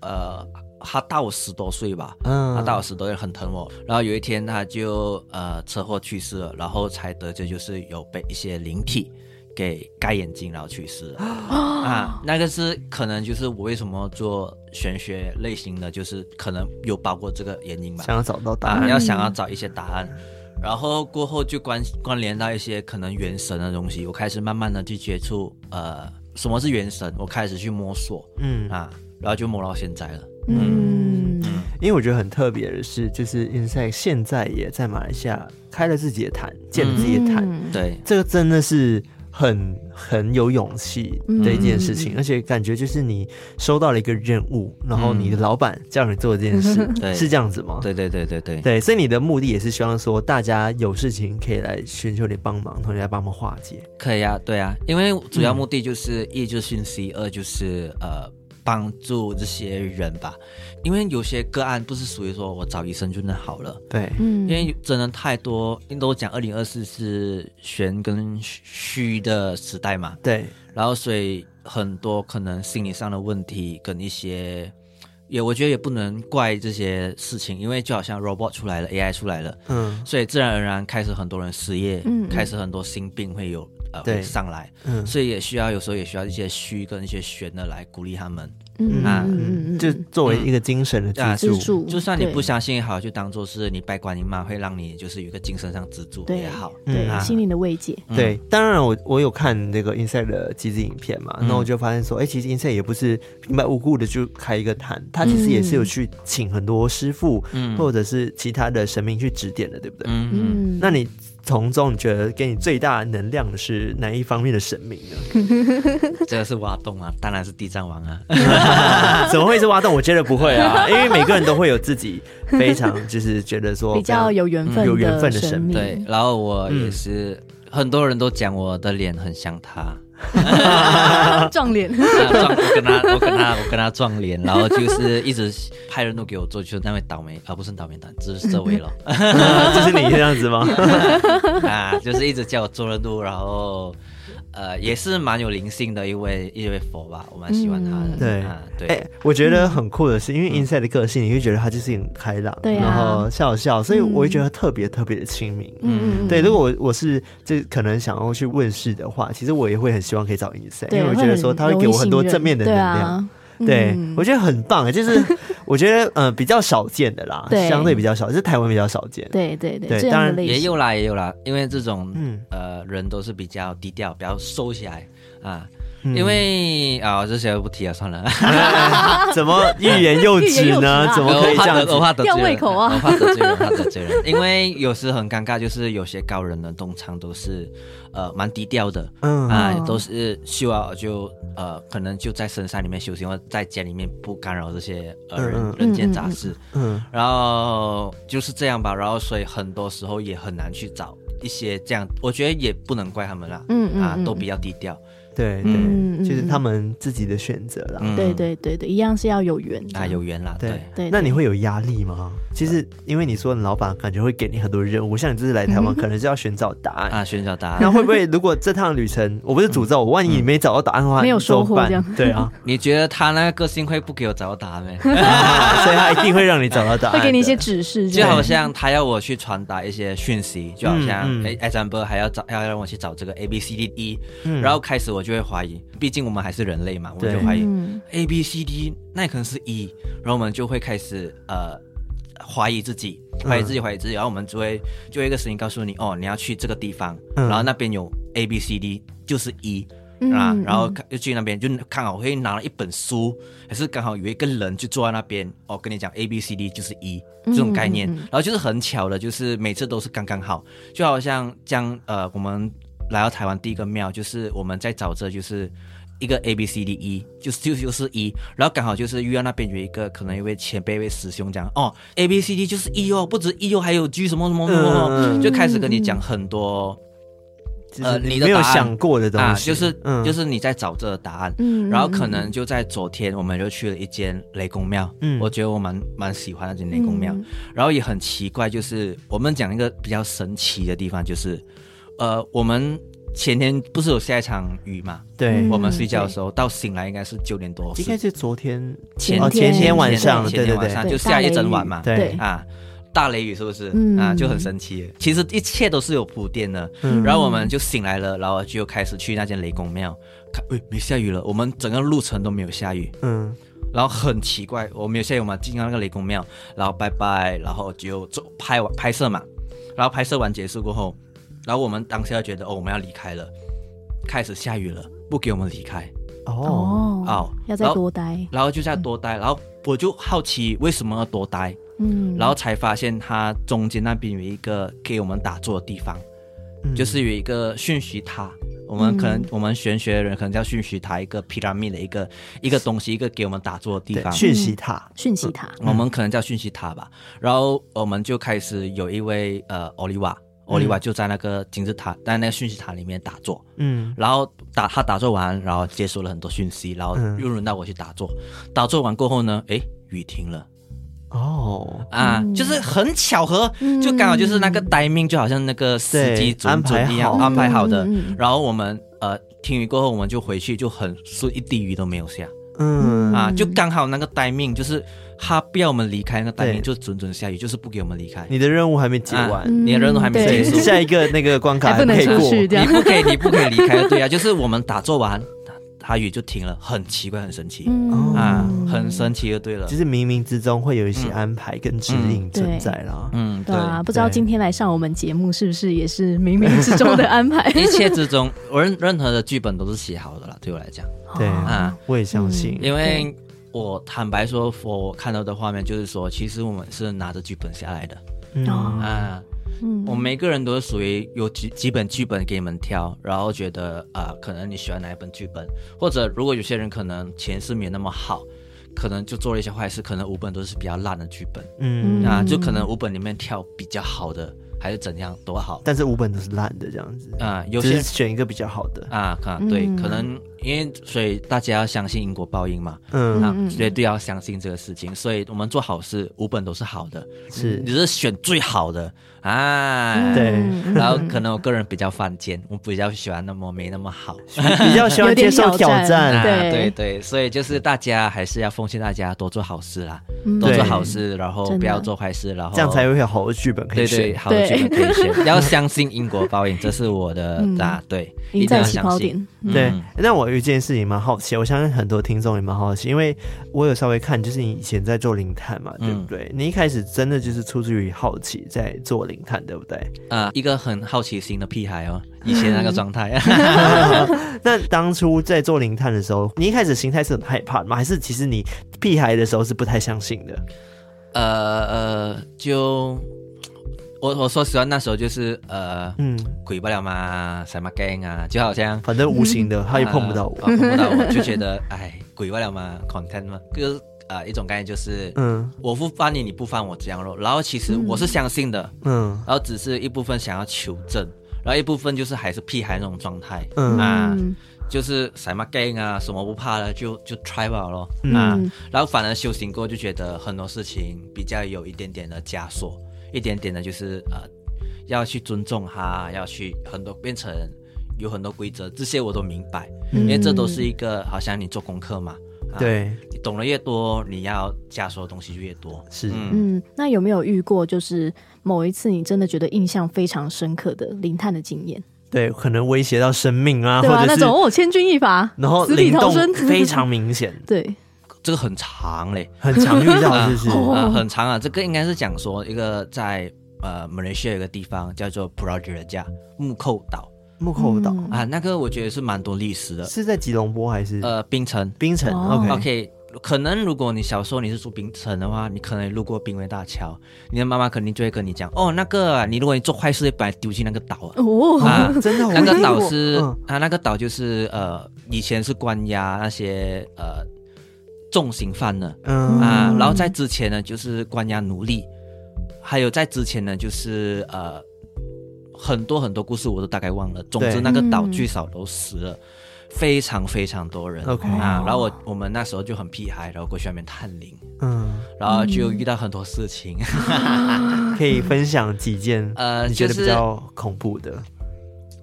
呃，他大我十多岁吧，嗯，他大我十多岁，很疼我。然后有一天他就呃车祸去世了，然后才得知就是有被一些灵体给盖眼睛，然后去世了。啊，那个是可能就是我为什么做玄学类型的，就是可能有包括这个原因吧，想要找到答案，啊，要想要找一些答案。然后过后就关关联到一些可能元神的东西，我开始慢慢的去接触呃什么是元神，我开始去摸索，嗯。啊，然后就摸到现在了，嗯，嗯。因为我觉得很特别的是，就是 Inside 现在也在马来西亚开了自己的坛，建了自己的坛，嗯、对，这个真的是。很很有勇气的一件事情，嗯、而且感觉就是你收到了一个任务，然后你的老板叫你做这件事，嗯、是这样子吗？对对对对对对，所以你的目的也是希望说大家有事情可以来寻求你帮忙，同时来帮忙化解。可以啊，对啊，因为主要目的就是、嗯、一就是信息，二就是呃。帮助这些人吧，因为有些个案不是属于说我找医生就能好了。对，嗯，因为真的太多，因为都讲二零二四是玄跟虚的时代嘛。对，然后所以很多可能心理上的问题跟一些，也我觉得也不能怪这些事情，因为就好像 robot 出来了，AI 出来了，嗯，所以自然而然开始很多人失业，嗯，开始很多心病会有。呃，会上来，嗯，所以也需要有时候也需要一些虚跟一些玄的来鼓励他们，嗯啊，就作为一个精神的支柱，就算你不相信也好，就当做是你拜观音妈会让你就是有一个精神上支柱也好，对，心灵的慰藉。对，当然我我有看那个 Inside 的机制影片嘛，那我就发现说，哎，其实 Inside 也不是平白无故的就开一个坛，他其实也是有去请很多师傅，嗯，或者是其他的神明去指点的，对不对？嗯。嗯，那你。从中你觉得给你最大能量的是哪一方面的神明呢？这个是挖洞啊，当然是地藏王啊！怎么会是挖洞？我觉得不会啊，因为每个人都会有自己非常就是觉得说比较有缘分、有缘分的神明。对，然后我也是，嗯、很多人都讲我的脸很像他。撞脸，撞我跟他，我跟他，我跟他撞脸，然后就是一直派人都给我做，就是那位倒霉，而、啊、不是倒霉蛋，只是 这位了，就是你这样子吗？啊，就是一直叫我做任务，然后。呃，也是蛮有灵性的一位一位佛吧，我蛮喜欢他的。对对，哎，我觉得很酷的是，因为 Inside 的个性，你会觉得他就是很开朗，然后笑笑，所以我会觉得特别特别的亲民。嗯，对。如果我我是这可能想要去问世的话，其实我也会很希望可以找 Inside，因为我觉得说他会给我很多正面的能量。对，我觉得很棒，就是我觉得呃比较少见的啦，相对比较少，是台湾比较少见。对对对，当然也有啦，也有啦，因为这种呃人都是比较低调，比较收起来啊。因为啊，这些不提了，算了。怎么欲言又止呢？怎么可以这样？我怕得罪人，胃口啊！我怕得罪人，怕得罪人。因为有时很尴尬，就是有些高人呢，通常都是呃蛮低调的，嗯啊，都是需要就呃可能就在深山里面修行，或在家里面不干扰这些呃人人间杂事。嗯，然后就是这样吧。然后所以很多时候也很难去找一些这样，我觉得也不能怪他们啦。嗯啊，都比较低调。对对，就是他们自己的选择啦。对对对对，一样是要有缘啊，有缘啦。对。对，那你会有压力吗？其实，因为你说老板感觉会给你很多任务，像你这次来台湾，可能是要寻找答案。啊，寻找答案。那会不会，如果这趟旅程，我不是诅咒，我万一你没找到答案的话，没有收获这样？对啊，你觉得他那个个性会不给我找到答案？没？所以他一定会让你找到答案，会给你一些指示，就好像他要我去传达一些讯息，就好像哎，example 还要找，要让我去找这个 A B C D E，然后开始我就会怀疑。毕竟我们还是人类嘛，我们就怀疑 A B C D，那可能是 E，然后我们就会开始呃怀疑自己，怀疑自己，怀疑自己，然后我们就会就会一个声音告诉你，哦，你要去这个地方，然后那边有 A B C D 就是 E 啊，然后就去那边就刚好会拿了一本书，还是刚好有一个人就坐在那边，哦，跟你讲 A B C D 就是 E 这种概念，然后就是很巧的，就是每次都是刚刚好，就好像将呃我们。来到台湾第一个庙就是我们在找这就是一个 A B C D E，就是就就是 E，然后刚好就是遇到那边有一个可能一位前辈一位师兄讲哦 A B C D 就是 E 哦，不止 E 哦，还有 G 什么什么什么，嗯、就开始跟你讲很多、嗯、呃你的没有想过的东西，啊、就是、嗯、就是你在找这个答案，嗯、然后可能就在昨天我们就去了一间雷公庙，嗯，我觉得我蛮蛮喜欢那间雷公庙，嗯、然后也很奇怪，就是我们讲一个比较神奇的地方就是。呃，我们前天不是有下一场雨嘛？对，我们睡觉的时候到醒来应该是九点多，应该是昨天前前天晚上，前天晚上就下一整晚嘛。对啊，大雷雨是不是？啊，就很神奇。其实一切都是有铺垫的。然后我们就醒来了，然后就开始去那间雷公庙，看，喂，没下雨了。我们整个路程都没有下雨。嗯，然后很奇怪，我没有下雨嘛，进到那个雷公庙，然后拜拜，然后就做拍完拍摄嘛，然后拍摄完结束过后。然后我们当下觉得哦，我们要离开了，开始下雨了，不给我们离开，哦。哦，要再多待。然，然后就再多待，然后我就好奇为什么要多待，嗯，然后才发现它中间那边有一个给我们打坐的地方，嗯。就是有一个讯息塔。我们可能、嗯。我们玄学的人可能叫讯息塔，一个 pyramid 的一个一个东西，一个给我们打坐的地方。讯息塔，讯息塔，我们可能叫讯息塔吧。然后我们就开始有一位呃奥利瓦，奥利瓦就在那个金字塔，在那个讯息塔里面打坐。嗯。然后打他打坐完，然后接收了很多讯息，然后又轮到我去打坐。打坐完过后呢，诶，雨停了。哦，啊，嗯。就是很巧合，就刚好就是那个 timing，就好像那个司机对安准准一样安排好。的。然后我们呃听雨过后，我们就回去，就很顺，一滴雨都没有下嗯。啊，就刚好那个 timing，就是他不要我们离开，那个对。timing 就准准下雨，就是不给我们离开。你的任务还没结完，啊你的任务还没结束，下一个那个关卡还不能可以过，出去，这样，你不可以，你不可以离开。对啊，就是我们打坐完，他雨就停了，很奇怪，很神奇嗯啊，很神奇就对了就。是冥冥之中会有一些安排跟指引存在啦。嗯，对啊，不知道今天来上我们节目是不是也是冥冥之中的安排？一切之中，我任任何的剧本都是写好的啦，对我来讲。对哦啊，我也相信，因为我坦白说，我看到的画面就是说，其实我们是拿着剧本下来的嗯哦啊。嗯。我们每个人都是属于有几几本剧本给你们挑，然后觉得啊、可能你喜欢哪一本剧本，或者如果有些人可能前世没那么好，可能就做了一些坏事，可能五本都是比较烂的剧本、嗯，啊，就可能五本里面挑比较好的，还是怎样都好。但是五本都是烂的这样子，啊。有就些是选一个比较好的。啊，看对，嗯。可能因为所以大家要相信因果报应嘛，嗯，啊嗯，绝对要相信这个事情。所以我们做好事，五本都是好的，是。你是选最好的。啊。对。嗯。然后可能我个人比较犯贱，我比较喜欢那么没那么好。比较喜欢接受挑战。对对。对，所以就是大家还是要奉劝大家多做好事啦，嗯。多做好事，然后不要做坏事，然后这样才会有好的剧本可以对对，好的剧本可以选，要相信因果报应，这是我的嗯啊，对，一定要相信。对嗯，那我有一件事情蛮好奇，我相信很多听众也蛮好奇，因为我有稍微看，就是你以前在做灵探嘛，对不对？你一开始真的就是出自于好奇在做灵探，对不对？啊，一个很好奇心的屁孩哦，以前那个状态。那当初在做灵探的时候，你一开始心态是很害怕的吗？还是其实你屁孩的时候是不太相信的？呃呃，就我我说实话，那时候就是呃，嗯，鬼不了嘛，什么 gang 啊，就好像反正无形的，他也碰不到我。啊 碰不到我，就觉得 哎，鬼不了嘛，content 嘛，就是呃一种概念就是，嗯。我不翻你，你不翻我这样咯。然后其实我是相信的，嗯。然后只是一部分想要求证，然后一部分就是还是屁孩那种状态，嗯。啊，嗯。就是什么 gang 啊，什么不怕了就就 try 吧咯，嗯。啊，然后反而修行过就觉得很多事情比较有一点点的枷锁，一点点的就是呃要去尊重他，要去很多变成有很多规则，这些我都明白，因为这都是一个好像你做功课嘛，啊、对，你懂得越多，你要加收的东西就越多，是。嗯。嗯，那有没有遇过就是某一次你真的觉得印象非常深刻的灵探的经验？对，可能威胁到生命啊，对吧？或者那种哦，千钧一发，然后死里灵动逃生，非常明显，对，这个很长嘞。很常遇到，是不是？哦。啊，很长啊，这个应该是讲说一个在呃马来西亚有一个地方叫做 Pulau Jereja 木扣岛。木口岛、嗯。啊，那个我觉得是蛮多历史的。是在吉隆坡还是？呃，槟城。槟城、哦。O k OK，可能如果你小时候你是住槟城的话，你可能路过槟威大桥，你的妈妈肯定就会跟你讲，哦，那个啊你如果你做坏事，会把你丢进那个岛啊。哦，啊真的，我那个岛是、嗯。啊，那个岛就是呃，以前是关押那些呃重刑犯呢。嗯啊，然后在之前呢，就是关押奴隶，还有在之前呢，就是呃很多很多故事我都大概忘了。总之，那个岛最少都死了非常非常多人。OK 啊哦，然后我我们那时候就很屁孩，然后过去那边探灵，嗯，然后就遇到很多事情。可以分享几件呃，你觉得比较恐怖的？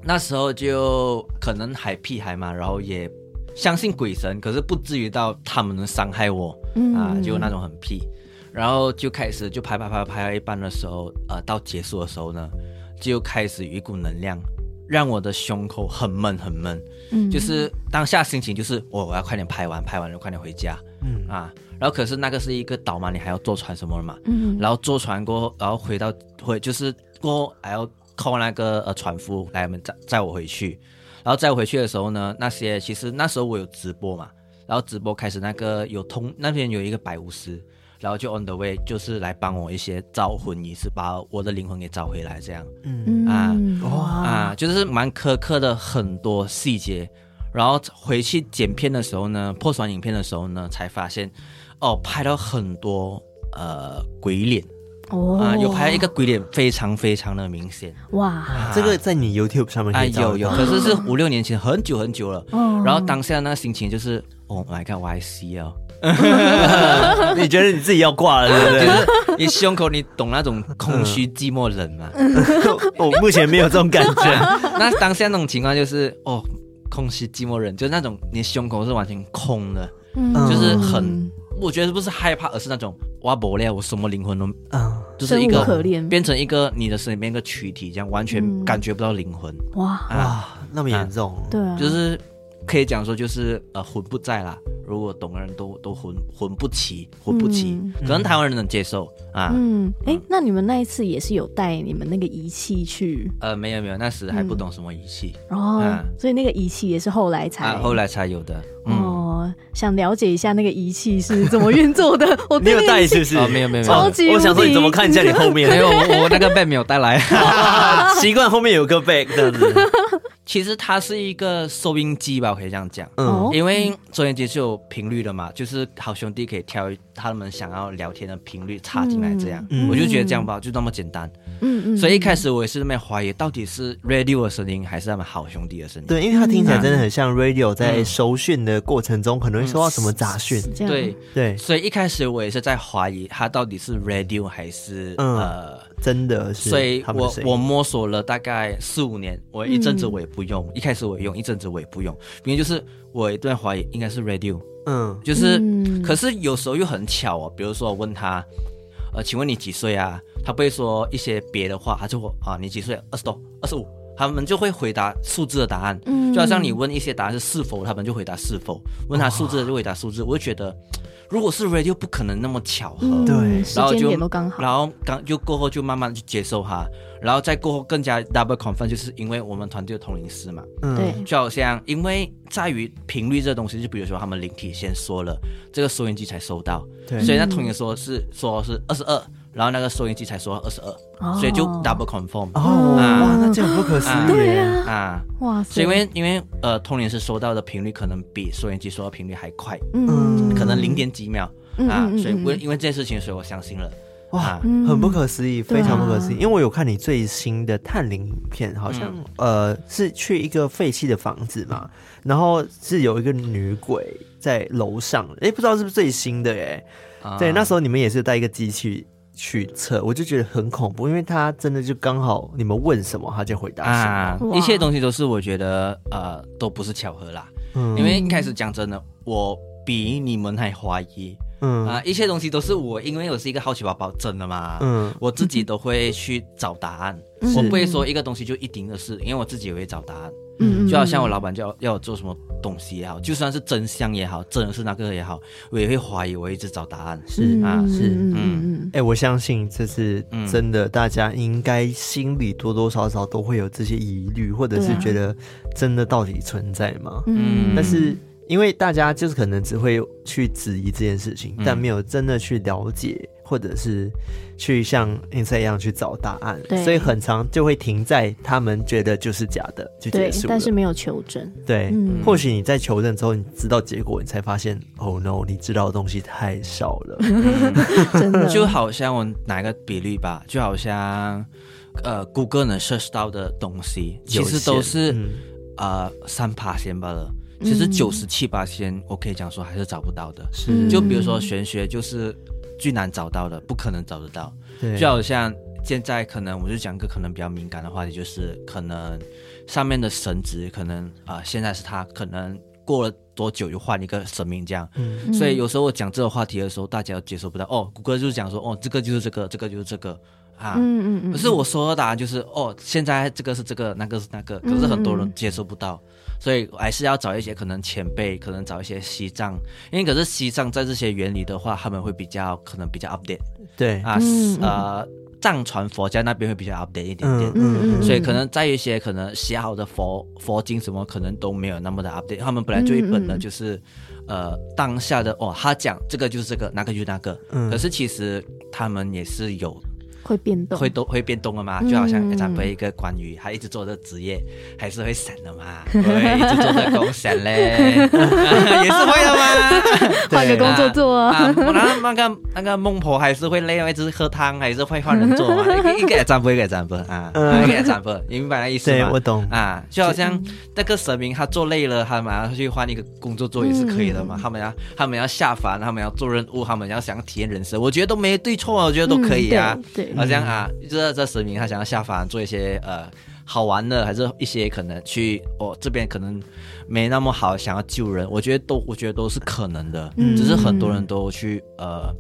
那时候就可能还屁孩嘛，然后也相信鬼神，可是不至于到他们能伤害我。嗯啊，就那种很屁，然后就开始就拍拍拍拍到一半的时候，呃，到结束的时候呢，就开始有一股能量，让我的胸口很闷很闷，嗯就是当下心情就是我我要快点拍完，拍完了快点回家嗯啊，然后可是那个是一个岛嘛，你还要坐船什么的嘛，嗯然后坐船过后，然后回到回就是过后还要靠那个呃船夫来我们载载我回去。然后再回去的时候呢，那些其实那时候我有直播嘛，然后直播开始那个有通那边有一个白巫师，然后就 on the way 就是来帮我一些招魂仪式，把我的灵魂给找回来这样。嗯啊哇啊，就是蛮苛刻的很多细节。然后回去剪片的时候呢，破损影片的时候呢，才发现哦，拍到很多呃鬼脸。哦，啊，有拍一个鬼脸，非常非常的明显。哇，啊、这个在你 YouTube 上面可以啊，有有，可是是五六年前，很久很久了。哦，然后当下那个心情就是，，Oh my God，我 C 哦，你觉得你自己要挂了，对不对？就是你胸口，你懂那种空虚寂寞冷吗？我目前没有这种感觉。那当下那种情况就是，哦，空虚寂寞冷，就是那种你胸口是完全空的，嗯，就是很。我觉得不是害怕，而是那种哇，不了，我什么灵魂都嗯，就是一个变成一个你的身里面一个躯体，这样完全感觉不到灵魂。哇啊，那么严重？对，就是可以讲说，就是呃魂不在啦。如果懂的人都都魂魂不齐，魂不齐，可能台湾人能接受啊。嗯，哎，那你们那一次也是有带你们那个仪器去？呃，没有没有，那时还不懂什么仪器。哦，所以那个仪器也是后来才后来才有的。哦。想了解一下那个仪器是怎么运作的？我没有带，是不是？没有没有，超级。我想说你怎么看一下你后面？没有，我那个 bag 没有带来，习惯后面有个 bag 这样子。其实它是一个收音机吧，我可以这样讲。嗯，因为收音机是有频率的嘛，就是好兄弟可以挑他们想要聊天的频率插进来，这样。嗯，我就觉得这样吧，就那么简单。嗯嗯嗯。所以一开始我也是那么怀疑，到底是 radio 的声音还是他们好兄弟的声音？对，因为他听起来真的很像 radio，在收讯的过程中可能会收到什么杂讯。对对。所以一开始我也是在怀疑，他到底是 radio 还是呃。真的是，所以我我摸索了大概四五年，我一阵子我也不用，嗯、一开始我也用，一阵子我也不用，因为就是我一段怀疑应该是 radio，嗯，就是，嗯、可是有时候又很巧哦，比如说我问他，呃，请问你几岁啊？他不会说一些别的话，他就说啊，你几岁？二十多，二十五，他们就会回答数字的答案，嗯，就好像你问一些答案是是否，他们就回答是否，问他数字就回答数字，我就觉得。如果是 radio 不可能那么巧合，对，然后就然后刚就过后就慢慢去接受它，然后再过后更加 double confirm，就是因为我们团队的通灵师嘛，对，就好像因为在于频率这东西，就比如说他们灵体先说了，这个收音机才收到，对，所以那通灵说是说是二十二。然后那个收音机才说二十二，所以就 double confirm。哦，哇，那这样不可思议。对啊，啊，哇，所以因为因为呃，通灵师收到的频率可能比收音机收到频率还快，嗯，可能零点几秒啊，所以为因为这件事情，所以我相信了。哇，很不可思议，非常不可思议。因为我有看你最新的探灵影片，好像呃是去一个废弃的房子嘛，然后是有一个女鬼在楼上，哎，不知道是不是最新的哎？对，那时候你们也是带一个机器。去测，我就觉得很恐怖，因为他真的就刚好你们问什么，他就回答什么。啊、一切东西都是我觉得呃都不是巧合啦。嗯，因为一开始讲真的，我比你们还怀疑。嗯啊，一切东西都是我，因为我是一个好奇宝宝，真的嘛？嗯，我自己都会去找答案，嗯、我不会说一个东西就一定的是，因为我自己也会找答案。嗯，就好像我老板叫要我做什么东西也好，就算是真相也好，真的是那个也好，我也会怀疑，我一直找答案。是啊，是嗯，哎，我相信这是真的，大家应该心里多多少少都会有这些疑虑，或者是觉得真的到底存在吗？嗯，但是。因为大家就是可能只会去质疑这件事情，嗯、但没有真的去了解，或者是去像 Insay 一样去找答案，所以很长就会停在他们觉得就是假的就结束了，但是没有求证。对，嗯、或许你在求证之后，你知道结果，你才发现，Oh no，你知道的东西太少了。真的，就好像我拿个比例吧，就好像呃，Google 能 search 到的东西，其实都是、嗯、呃三趴先罢了。其实九十七八仙，我可以讲说还是找不到的。是，就比如说玄学，就是最难找到的，不可能找得到。对，就好像现在可能我就讲个可能比较敏感的话题，就是可能上面的神职可能啊、呃，现在是他，可能过了多久又换一个神明这样。嗯，所以有时候我讲这个话题的时候，大家都接受不到。哦，谷歌就是讲说，哦，这个就是这个，这个就是这个。啊，嗯嗯嗯，可是我说的答案就是哦，现在这个是这个，那个是那个，可是很多人接受不到，所以还是要找一些可能前辈，可能找一些西藏，因为可是西藏在这些原理的话，他们会比较可能比较 update，对。啊，呃，藏传佛教那边会比较 update 一点点，嗯嗯嗯所以可能在一些可能写好的佛佛经什么可能都没有那么的 update，他们本来就一本的就是，嗯、呃当下的哦，他讲这个就是这个，那个就是那个，嗯、可是其实他们也是有。会变动，会都会变动的嘛？就好像咱们一个关于，他一直做的职业还是会闪的嘛？对，一直做的工闪嘞，也是会的嘛？换个工作做啊。那那个那个孟婆还是会累，一直喝汤，还是会换人做嘛？一个占卜，一个占卜啊，一个占卜，你明白那意思吗？对，我懂啊。就好像那个神明，他做累了，他马上去换一个工作做也是可以的嘛。他们要他们要下凡，他们要做任务，他们要想体验人生，我觉得都没对错啊，我觉得都可以啊。对。好像啊，这这神明他想要下凡做一些呃好玩的，还是一些可能去哦这边可能没那么好，想要救人，我觉得都我觉得都是可能的，嗯、只是很多人都去呃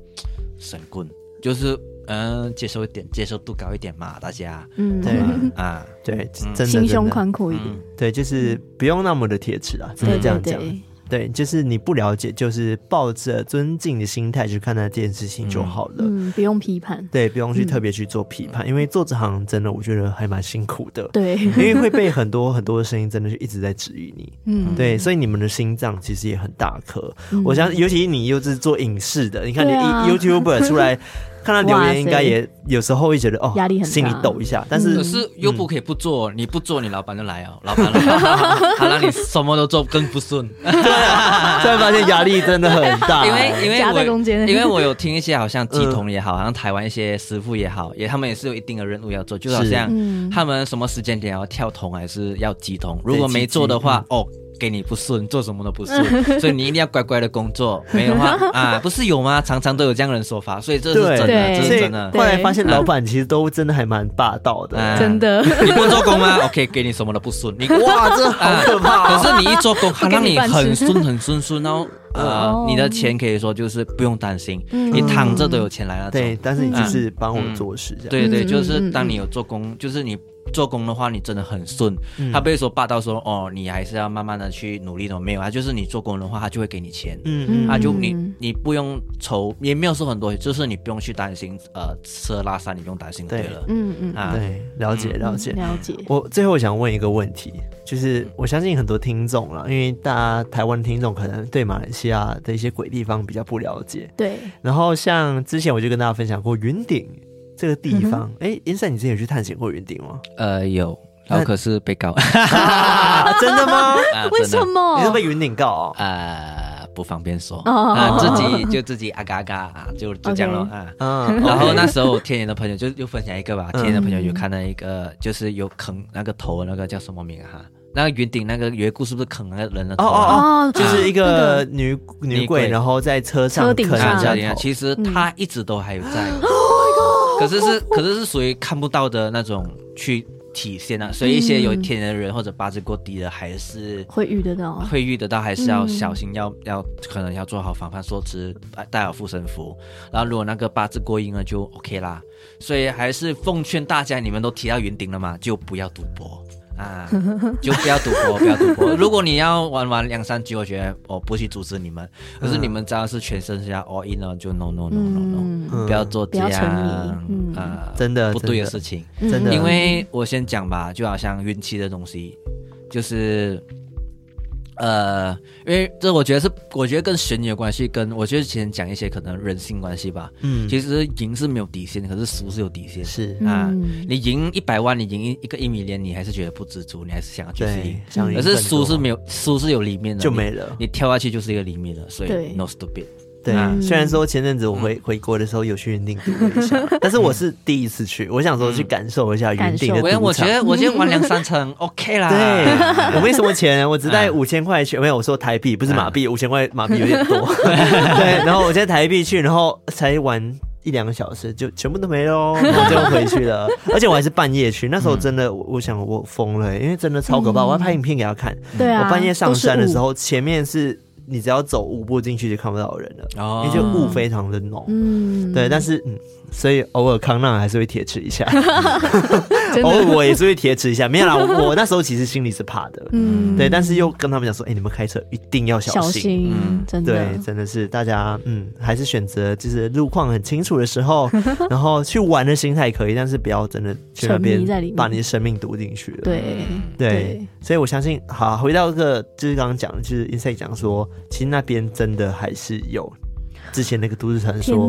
神棍，就是嗯、呃、接受一点接受度高一点嘛，大家。嗯。对 啊。对，真的心胸宽阔一点，嗯、对，就是不用那么的铁齿啊，只能这样讲。对。对对对，就是你不了解，就是抱着尊敬的心态去看待这件事情就好了。嗯，不用批判。对，不用去特别去做批判，嗯、因为做这行真的，我觉得还蛮辛苦的。对，因为会被很多很多的声音，真的是一直在质疑你。嗯，对，所以你们的心脏其实也很大颗。嗯、我想，尤其你又是做影视的，你看你 YouTuber 出来。看到留言，应该也有时候会觉得哦，压力很大，心里抖一下。但是可是又不可以不做，你不做，你老板就来哦，老板来，他让你什么都做更不顺。对啊，突然发现压力真的很大。因为因为我因为我有听一些好像乩童也好，好像台湾一些师傅也好，也他们也是有一定的任务要做，就好像他们什么时间点要跳桶还是要乩童，如果没做的话，哦。给你不顺，做什么都不顺，所以你一定要乖乖的工作，没有的话 啊，不是有吗？常常都有这样的人说法，所以这是真的，这是真的。后来发现老板其实都真的还蛮霸道的，真的。你不做工吗？OK，给你什么都不顺，你哇，这好可怕。可是你一做工，他让你很顺很顺顺，然后呃，你的钱可以说就是不用担心，你躺着都有钱来了。对，但是你就是帮我做事这样。对对，就是当你有做工，就是你。做工的话，你真的很顺，嗯、他不会说霸道说哦，你还是要慢慢的去努力的，没有啊，就是你做工的话，他就会给你钱，嗯嗯，他就你你不用愁，也没有说很多，就是你不用去担心，呃，吃喝拉撒你不用担心对。了，嗯嗯啊，对，了解了解、嗯、了解。我最后想问一个问题，就是我相信很多听众了，因为大家台湾听众可能对马来西亚的一些鬼地方比较不了解，对。然后像之前我就跟大家分享过云顶。这个地方，哎，颜赛，你之前有去探险过云顶吗？呃，有，然后可是被告。真的吗？为什么？你是被云顶告啊？呃，不方便说。啊，自己就自己啊嘎嘎啊，就就这样了啊。嗯。然后那时候天眼的朋友就又分享一个吧，天眼的朋友有看到一个，就是有啃那个头，那个叫什么名啊？那个云顶那个缘故是不是啃那个人的头？哦哦哦，就是一个女女鬼，然后在车上啃人家头。其实他一直都还有在。可是是，可是是属于看不到的那种去体现啊，所以一些有天然的人或者八字过低的，还是会遇得到，会遇得到，还是要小心，要要可能要做好防范措施，带好护身符。然后如果那个八字过硬了，就 OK 啦。所以还是奉劝大家，你们都提到云顶了嘛，就不要赌博。啊，就不要赌博，不要赌博。如果你要玩玩两三局，我觉得我不去阻止你们。可是你们只要是全身是要 all in 了，就 no no no no no，不要做这样啊，真的不对的事情。真的，因为我先讲吧，就好像运气的东西，就是。呃，因为这我觉得是，我觉得跟悬疑有关系，跟我觉得前讲一些可能人性关系吧。嗯，其实赢是没有底线，可是输是有底线。是啊，你赢一百万，你赢一个一米连，你还是觉得不知足，你还是想要继续赢。可是输是没有，输是有里面的，就没了。你跳下去就是一个里面的，所以 no stupid。对，虽然说前阵子我回回国的时候有去云顶赌了一下，但是我是第一次去，我想说去感受一下云顶的赌场。我觉得我觉得玩两三层 OK 啦。对，我没什么钱，我只带五千块钱，没有我说台币，不是马币，五千块马币有点多。对，然后我现在台币去，然后才玩一两个小时就全部都没了，然后就回去了。而且我还是半夜去，那时候真的我想我疯了，因为真的超可怕，我要拍影片给他看。对啊，我半夜上山的时候，前面是。你只要走五步进去就看不到人了，因为就雾非常的浓。嗯，对，但是嗯，所以偶尔康纳还是会铁齿一下，偶尔我也是会铁齿一下。没有啦，我那时候其实心里是怕的，嗯，对，但是又跟他们讲说，哎、欸，你们开车一定要小心，小心嗯，真的，对，真的是大家，嗯，还是选择就是路况很清楚的时候，然后去玩的心态可以，但是不要真的去那边把你的生命赌进去了，对对，所以我相信，好，回到这个就是刚刚讲的，就是 Inside 讲说，其实那边真的还是有。之前那个都市传说，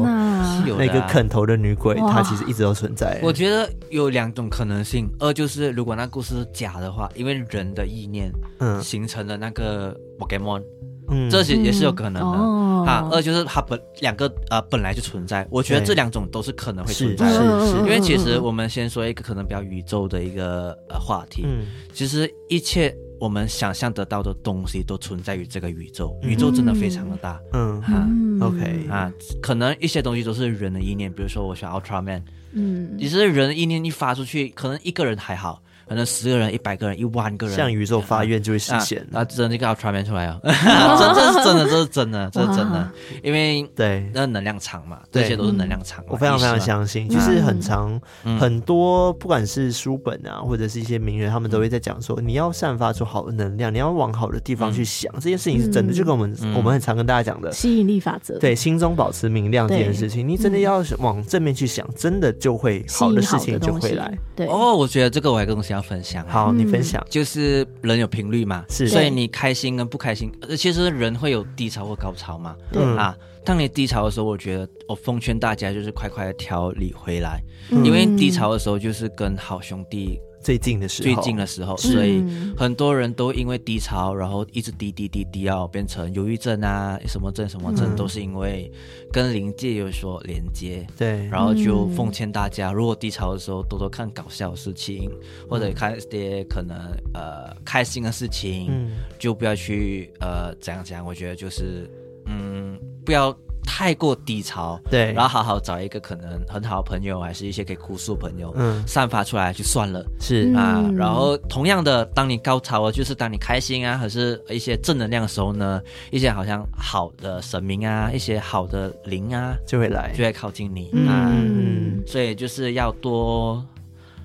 那个啃头的女鬼，它其实一直都存在。我觉得有两种可能性：二就是如果那故事是假的话，因为人的意念，嗯，形成了那个 Pokemon，嗯，这些也是有可能的。嗯、啊，二就是它本两个呃本来就存在。我觉得这两种都是可能会存在的，是是，是。因为其实我们先说一个可能比较宇宙的一个呃话题，嗯，其实一切。我们想象得到的东西都存在于这个宇宙，宇宙真的非常的大。嗯，哈、嗯、，OK。啊，可能一些东西都是人的意念，比如说我选 Ultraman，嗯，其实人的意念一发出去，可能一个人还好。可能十个人、一百个人、一万个人。向宇宙发愿就会实现，那真的就要传遍出来啊！这这是真的，这是真的，这是真的，因为对。那能量场嘛，这些都是能量场。我非常非常相信，就是很长很多，不管是书本啊，或者是一些名人，他们都会在讲说，你要散发出好的能量，你要往好的地方去想，这件事情是真的。就跟我们我们很常跟大家讲的吸引力法则，对，心中保持明亮这件事情，你真的要往正面去想，真的就会好的事情就会来。对。哦，我觉得这个我还有个东西要分享，好。你分享就是人有频率嘛，是，所以你开心跟不开心，其实人会有低潮或高潮嘛，嗯啊。当你低潮的时候，我觉得我奉劝大家就是快快的调理回来，因为低潮的时候就是跟好兄弟。最近的时候，最近的时候，所以很多人都因为低潮，然后一直低低低低，要变成忧郁症啊，什么症什么症，都是因为跟灵界有所连接。对，然后就奉劝大家，如果低潮的时候，多多看搞笑的事情，或者看一些可能呃开心的事情，就不要去呃怎样怎样。我觉得就是嗯，不要。太过低潮，对，然后好好找一个可能很好的朋友，还是一些可以哭诉朋友，嗯，散发出来就算了，是。啊。然后同样的，当你高潮了，就是当你开心啊，还是一些正能量的时候呢，一些好像好的神明啊，一些好的灵啊，就会来，就会靠近你。啊。嗯，所以就是要多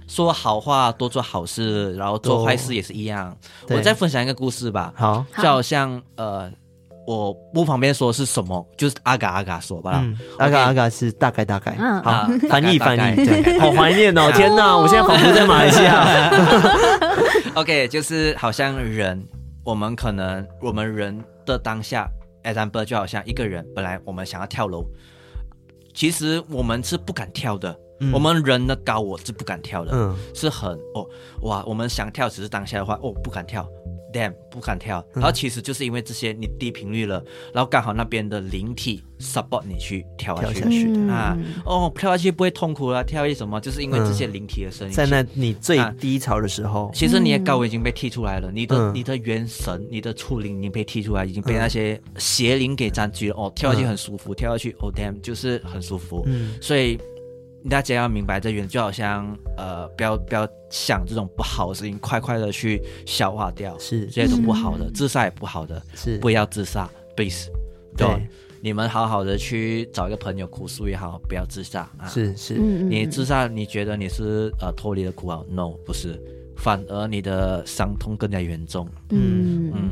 说好话，多做好事，然后做坏事也是一样。我再分享一个故事吧，好，就好像呃。我不方便说是什么，就是阿嘎阿嘎说吧。嗯，阿嘎阿嘎是大概大概。嗯，好，翻译翻译，好怀念哦！天哪，我现在仿佛在马来西亚。OK，就是好像人，我们可能我们人的当下，example 就好像一个人，本来我们想要跳楼，其实我们是不敢跳的。我们人的高我是不敢跳的，嗯，是很哦哇，我们想跳，只是当下的话，哦不敢跳。Damn, 不敢跳，然后其实就是因为这些你低频率了，然后刚好那边的灵体 support 你去跳下去，跳下去啊，哦，跳下去不会痛苦了，跳下去什么？就是因为这些灵体的声音。在那你最低潮的时候，其实你的高我已经被踢出来了，你的你的元神、你的初灵已经被踢出来，已经被那些邪灵给占据了。哦，跳下去很舒服，跳下去哦 damn 就是很舒服，所以。大家要明白，这原就好像呃，不要不要想这种不好的事情，快快的去消化掉，是。这些都不好的，自杀也不好的，是。不要自杀，please，对，你们好好的去找一个朋友哭诉也好，不要自杀啊，是是，你自杀你觉得你是呃脱离了苦恼？No，不是，反而你的伤痛更加严重，嗯。嗯，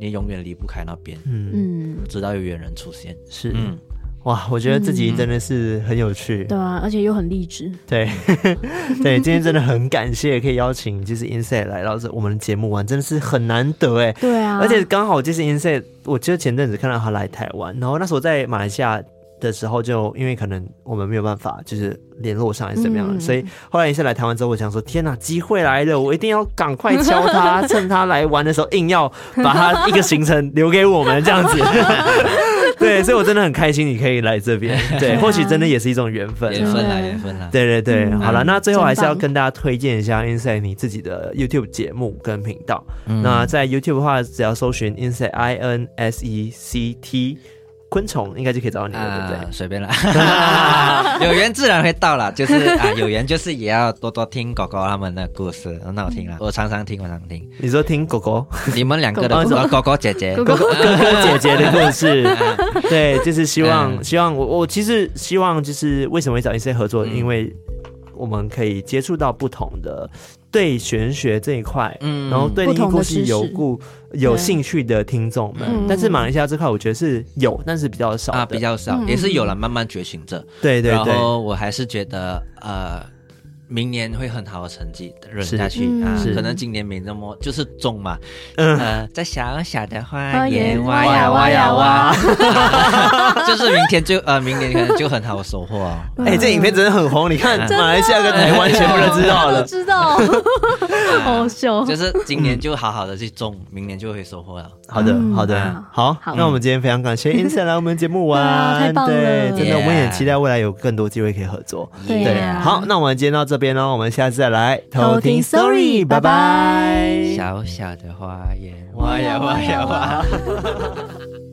你永远离不开那边，嗯。嗯，直到有缘人出现，是。嗯。哇，我觉得自己真的是很有趣，嗯、对啊，而且又很励志，对，对，今天真的很感谢可以邀请就是 Insay 来到这我们的节目玩，真的是很难得哎，对啊，而且刚好就是 Insay，我记得前阵子看到他来台湾，然后那时候在马来西亚的时候，就因为可能我们没有办法就是联络上还是怎么样的，嗯、所以后来 Insay 来台湾之后，我想说天哪，机会来了，我一定要赶快敲他，趁他来玩的时候，硬要把他一个行程留给我们这样子。对，所以我真的很开心，你可以来这边。对，或许真的也是一种缘分，缘分啊，缘分啊。对对对，好了，那最后还是要跟大家推荐一下 Inside 你自己的 YouTube 节目跟频道。那在 YouTube 的话，只要搜寻 Inside I N S E C T。昆虫，应该就可以找到你了，对不对？随便啦，有缘自然会到啦。就是啊，有缘就是也要多多听狗狗他们的故事，很好听啦。我常常听，我常常听。你说听狗狗，你们两个的狗狗狗姐姐，狗狗 哥哥姐姐的故事，对，就是希望希望我我其实希望就是为什么会找 Insay 合作，因为我们可以接触到不同的。对玄学这一块，嗯，然后对灵异故事有故有兴趣的听众们，但是马来西亚这块我觉得是有，但是比较少啊，比较少，也是有了，慢慢觉醒着。对对对，然后我还是觉得呃。明年会很好的成绩，忍下去啊！可能今年没那么就是中嘛，嗯，在小小的花园挖呀挖呀挖，就是明天就呃，明年可能就很好的收获哦。哎，这影片真的很红，你看马来西亚跟台湾全部都知道了，知道，好笑。就是今年就好好的去种，明年就会收获了。好的，好的，好。那我们今天非常感谢 Insay 来我们节目玩，对，真的我们也期待未来有更多机会可以合作。对，好，那我们今天到这。这边呢，我们下次再来偷听 Story，拜拜。小小的花园，花呀花呀挖。